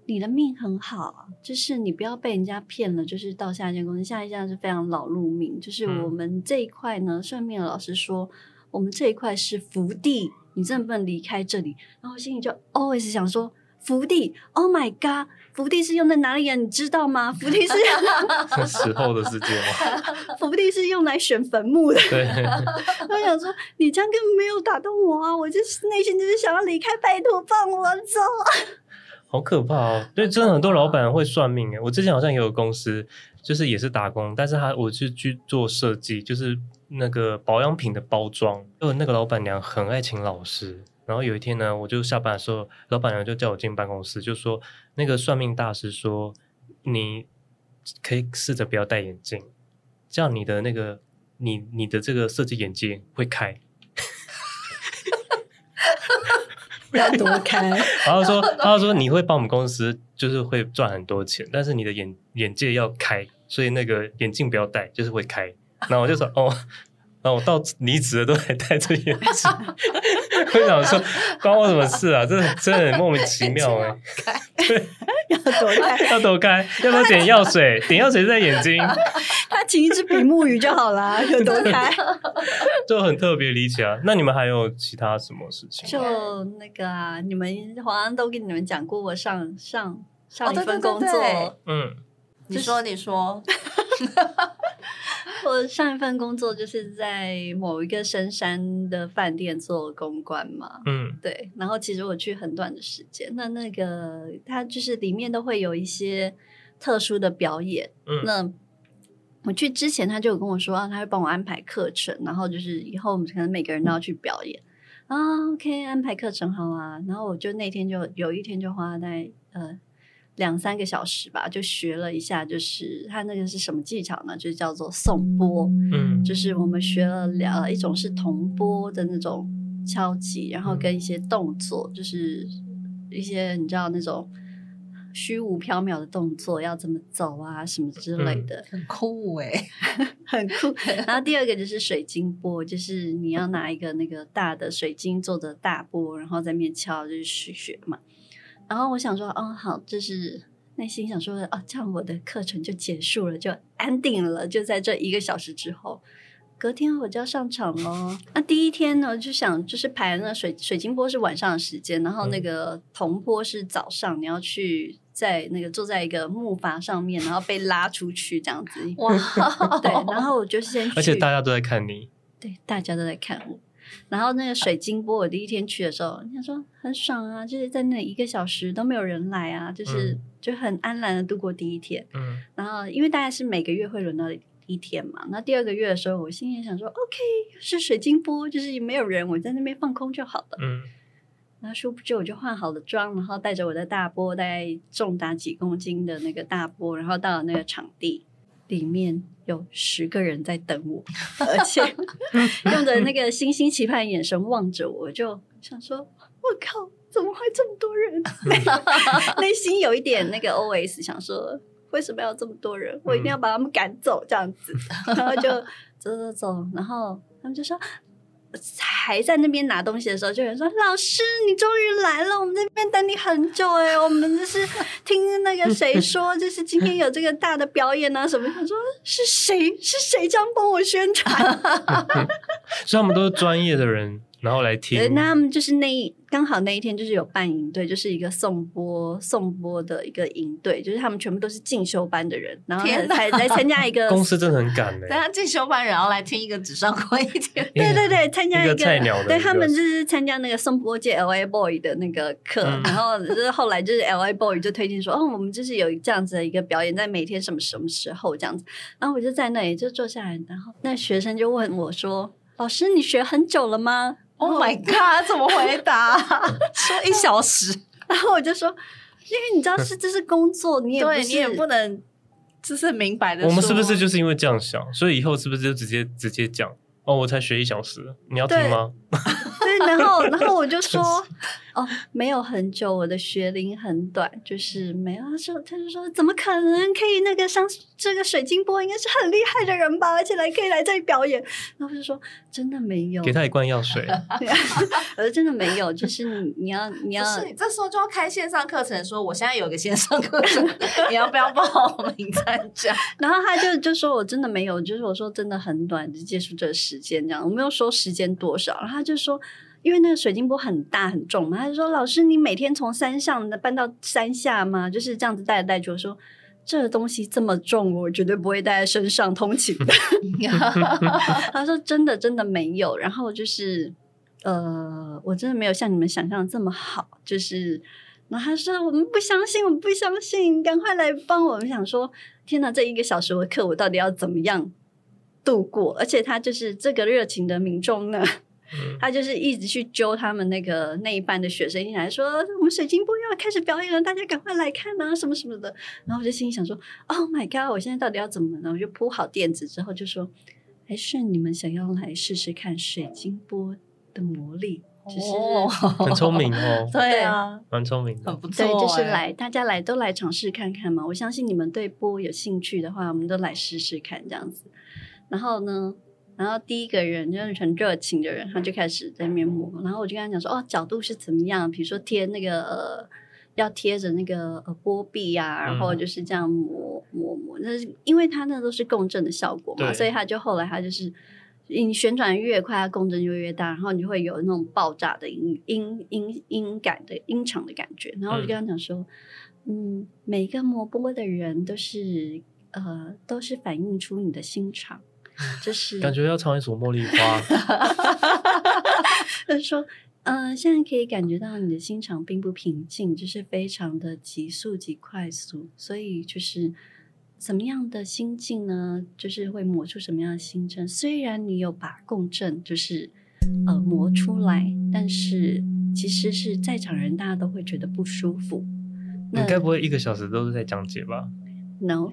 你的命很好，就是你不要被人家骗了。就是到下一家公司，下一家是非常老路命。就是我们这一块呢，算命的老师说，我们这一块是福地，你真的不能离开这里。然后心里就 always 想说，福地，Oh my God，福地是用在哪里呀？你知道吗？福地是死后 (laughs) 的世界吗？福地是用来选坟墓的。对，(laughs) 我想说，你这样根本没有打动我啊！我就是内心就是想要离开，拜托放我走。好可怕哦！对，真的很多老板会算命诶。我之前好像也有公司，就是也是打工，但是他我是去做设计，就是那个保养品的包装。就那个老板娘很爱请老师，然后有一天呢，我就下班的时候，老板娘就叫我进办公室，就说那个算命大师说，你可以试着不要戴眼镜，这样你的那个你你的这个设计眼界会开。(laughs) 要多开，然后说，他说你会帮我们公司，就是会赚很多钱，但是你的眼眼界要开，所以那个眼镜不要戴，就是会开。然后我就说，哦，然后我到离职了都还戴着眼镜，我想说关我什么事啊？这真的很 (laughs) 莫名其妙哎。对，(laughs) 要躲开，要躲开，要不要点药水？(laughs) 点药水在眼睛。他请一支比目鱼就好啦，有躲开？就很特别离奇啊！那你们还有其他什么事情？就那个啊，你们好像都跟你们讲过，我上上上一份工作，哦、对对对嗯，你说你说，我上一份工作就是在某一个深山的饭店做公关嘛，嗯，对。然后其实我去很短的时间，那那个他就是里面都会有一些特殊的表演，嗯，那。我去之前，他就有跟我说啊，他会帮我安排课程，然后就是以后我们可能每个人都要去表演啊。OK，安排课程好啊。然后我就那天就有一天就花在呃两三个小时吧，就学了一下，就是他那个是什么技巧呢？就叫做送波，嗯，就是我们学了两一种是同波的那种敲击，然后跟一些动作，就是一些你知道那种。虚无缥缈的动作要怎么走啊？什么之类的，嗯、很酷哎、欸，(laughs) 很酷。(laughs) 然后第二个就是水晶波，就是你要拿一个那个大的水晶做的大波，然后在面敲，就是学学嘛。然后我想说，哦，好，就是内心想说，哦，这样我的课程就结束了，就安定了，就在这一个小时之后。隔天我就要上场喽。那第一天呢，就想就是排那水水晶波是晚上的时间，然后那个铜波是早上，你要去在那个坐在一个木筏上面，然后被拉出去这样子。(laughs) 哇，对，然后我就先去，而且大家都在看你，对，大家都在看我。然后那个水晶波，我第一天去的时候，你想说很爽啊，就是在那一个小时都没有人来啊，就是、嗯、就很安然的度过第一天。嗯，然后因为大概是每个月会轮到。一天嘛。那第二个月的时候，我心里想说，OK，是水晶波，就是也没有人，我在那边放空就好了。嗯。然后殊不知我就换好了妆，然后带着我的大波，大概重达几公斤的那个大波，然后到了那个场地，里面有十个人在等我，(laughs) 而且 (laughs) 用着那个星星期盼眼神望着我，就想说：“我靠，怎么会这么多人？” (laughs) 内心有一点那个 OS，想说：“为什么要这么多人？我一定要把他们赶走。”这样子，然后就走走走，然后他们就说。还在那边拿东西的时候，就有人说：“老师，你终于来了！我们这边等你很久哎，我们就是听那个谁说，就是今天有这个大的表演啊什么。”他说：“是谁？是谁这样帮我宣传？” (laughs) 所以他们都是专业的人。然后来听，那他们就是那一刚好那一天就是有办营队，就是一个颂钵颂钵的一个营队，就是他们全部都是进修班的人，然后来来参加一个 (laughs) 公司真的很赶嘞，(laughs) 等下进修班然后来听一个纸上过一天，(laughs) 对对对，参加一个，一个菜鸟的，对他们就是参加那个颂钵界 L A Boy 的那个课，嗯、然后就是后来就是 L A Boy 就推荐说，哦，我们就是有这样子的一个表演，在每天什么什么时候这样子，然后我就在那里就坐下来，然后那学生就问我说，老师你学很久了吗？Oh my (laughs) god！怎么回答？(laughs) 说一小时，(laughs) 然后我就说，因为你知道是这是工作，你也对你也不能就是明白的。我们是不是就是因为这样想，所以以后是不是就直接直接讲？哦，我才学一小时，你要听吗？对，然后然后我就说。哦，没有很久，我的学龄很短，就是没有。他说，他就说，怎么可能可以那个上这个水晶波，应该是很厉害的人吧？而且来可以来这里表演。然后就说，真的没有，给他一罐药水。对啊，(laughs) 我说真的没有，就是你你要你要，是你这时候就要开线上课程，说我现在有个线上课程，(laughs) 你要不要报名参加？(laughs) 然后他就就说我真的没有，就是我说真的很短，就接触这个时间这样，我没有说时间多少。然后他就说。因为那个水晶钵很大很重嘛，他就说：“老师，你每天从山上搬到山下吗？就是这样子带来带去。”我说：“这个东西这么重，我绝对不会带在身上通勤的。(laughs) ” (laughs) 他说：“真的，真的没有。”然后就是呃，我真的没有像你们想象的这么好。就是，然后他说：“我们不相信，我们不相信，赶快来帮我们。”想说：“天哪，这一个小时的课，我到底要怎么样度过？”而且他就是这个热情的民众呢。他就是一直去揪他们那个那一班的学生进来说，我们水晶波要开始表演了，大家赶快来看啊，什么什么的。然后我就心里想说，Oh my god，我现在到底要怎么呢？我就铺好垫子之后就说，还是你们想要来试试看水晶波的魔力？就是、哦、(laughs) 很聪明哦，对啊，蛮聪明的，很不错。对，就是来大家来都来尝试看看嘛。我相信你们对波有兴趣的话，我们都来试试看这样子。然后呢？然后第一个人就是很热情的人，他就开始在面膜，然后我就跟他讲说：“哦，角度是怎么样？比如说贴那个呃，要贴着那个呃波壁啊，然后就是这样磨磨磨。那是因为它那都是共振的效果嘛，所以他就后来他就是你旋转越快，它共振就越大，然后你就会有那种爆炸的音音音音感的音场的感觉。然后我就跟他讲说：嗯，嗯，每个磨波的人都是呃，都是反映出你的心肠。”就是感觉要唱一首《茉莉花》，他说，嗯、呃，现在可以感觉到你的心肠并不平静，就是非常的急速及快速，所以就是怎么样的心境呢？就是会磨出什么样的心声。虽然你有把共振就是呃磨出来，但是其实是在场人大家都会觉得不舒服。你该不会一个小时都是在讲解吧？No。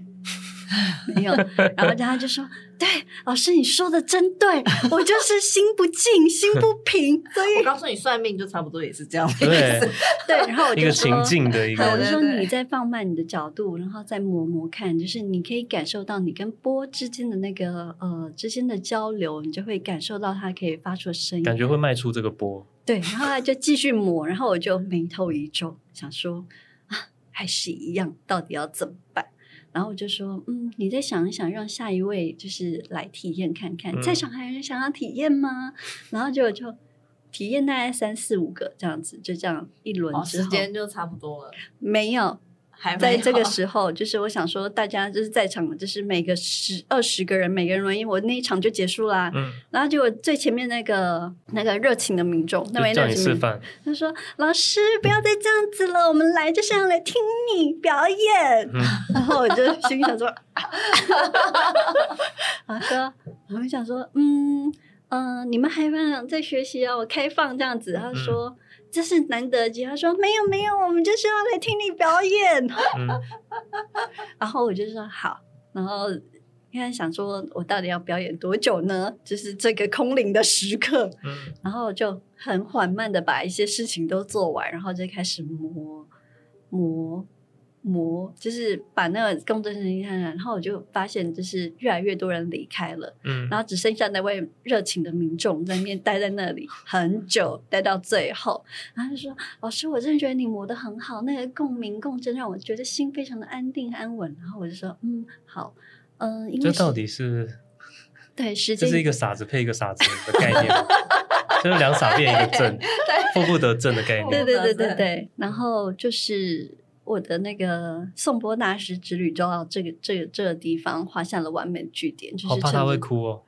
(laughs) 没有，然后他就说：“对，老师你说的真对，我就是心不静，心不平。”所以我告诉你，算命就差不多也是这样。的意思对，然后我就说，一个情境的一个，我就说你再放慢你的角度，然后再磨磨看，就是你可以感受到你跟波之间的那个呃之间的交流，你就会感受到它可以发出声音，感觉会迈出这个波。对，然后他就继续磨，然后我就眉头一皱，想说啊，还是一样，到底要怎么办？然后我就说，嗯，你再想一想，让下一位就是来体验看看。在场还有人想要体验吗？嗯、然后就就体验大概三四五个这样子，就这样一轮之后，时间就差不多了。没有。在这个时候，就是我想说，大家就是在场，就是每个十二十个人，每个人轮椅，我那一场就结束啦。嗯，然后结果最前面那个那个热情的民众，那位热情民众，他说：“老师，不要再这样子了，我们来就是要来听你表演。嗯” (laughs) 然后我就心里想说：“然后说，我们想说，嗯嗯、呃，你们还蛮在学习啊，我，开放这样子。他说、嗯、这是难得机会。他说没有没有，我们就是要来听你表演。嗯、(laughs) 然后我就说好，然后因为想说我到底要表演多久呢？就是这个空灵的时刻。嗯、然后就很缓慢的把一些事情都做完，然后就开始摸摸。磨就是把那个工作人员看，然后我就发现，就是越来越多人离开了，嗯，然后只剩下那位热情的民众在那边待在那里很久，待到最后，然后就说：“老师，我真的觉得你磨得很好，那个共鸣共振让我觉得心非常的安定安稳。”然后我就说：“嗯，好，嗯、呃，因为这到底是对时间，这是一个傻子配一个傻子的概念，就是两傻变一个正，(laughs) 负负得正的概念，对对对对对，然后就是。”我的那个颂钵大师之旅，就到这个这个这个地方画下了完美的句点，就是好怕他会哭哦。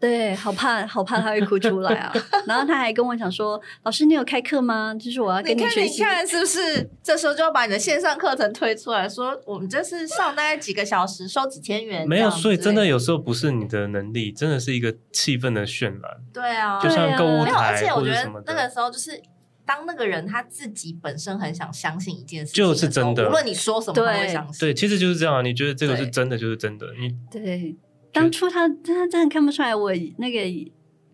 对，好怕好怕他会哭出来啊！然后他还跟我讲说：“老师，你有开课吗？就是我要跟你学习。”你看，是不是？这时候就要把你的线上课程推出来说：“我们这是上大概几个小时，收几千元。”没有，所以真的有时候不是你的能力，真的是一个气氛的渲染。对啊，就像购物台，而且我觉得那个时候就是。当那个人他自己本身很想相信一件事情，就是真的。无论你说什么，他会相信。对，其实就是这样。你觉得这个是真的，就是真的。你对，当初他他真的看不出来，我那个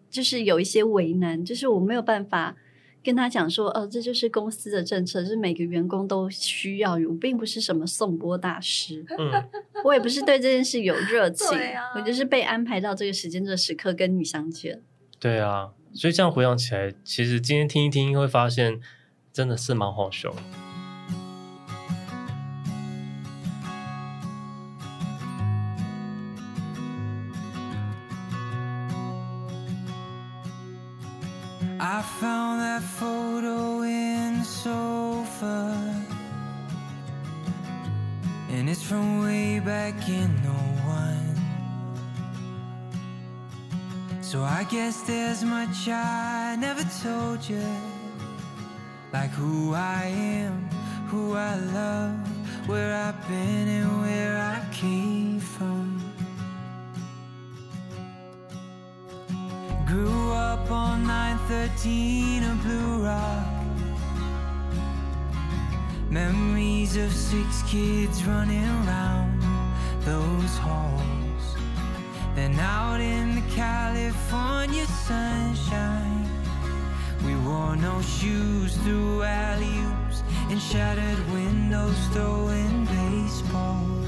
就是有一些为难，就是我没有办法跟他讲说，哦，这就是公司的政策，是每个员工都需要有，我并不是什么颂钵大师，嗯，我也不是对这件事有热情，啊、我就是被安排到这个时间、这个时刻跟你相见。对啊。所以这样回想起来其实今天听一听会发现真的是蛮好笑 i found that photo in sofa and it's from way back in So I guess there's much I never told you Like who I am, who I love Where I've been and where I came from. Grew up on 913 of Blue Rock. Memories of six kids running around those halls. Then out in the California sunshine We wore no shoes through alley-oops And shattered windows throwing baseballs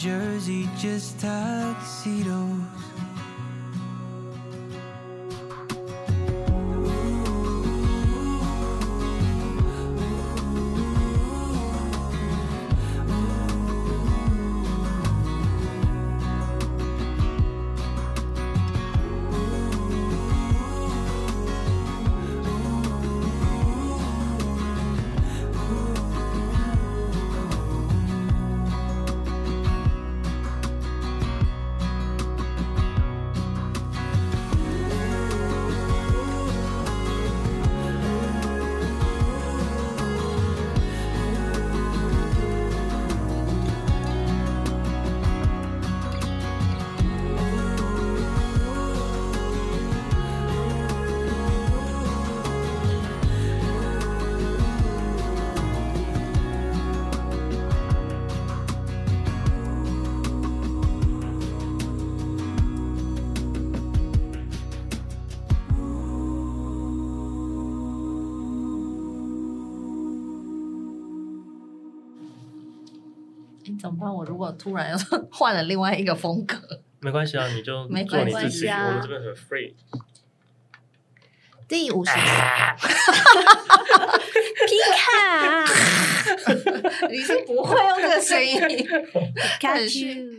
jersey, just tuxedo 我如果突然要 (laughs) 换了另外一个风格，没关系啊，你就做你自己。啊、我们这边很 free。第五十，(laughs) 皮卡，(laughs) 你是不会用这个声音，皮卡丘。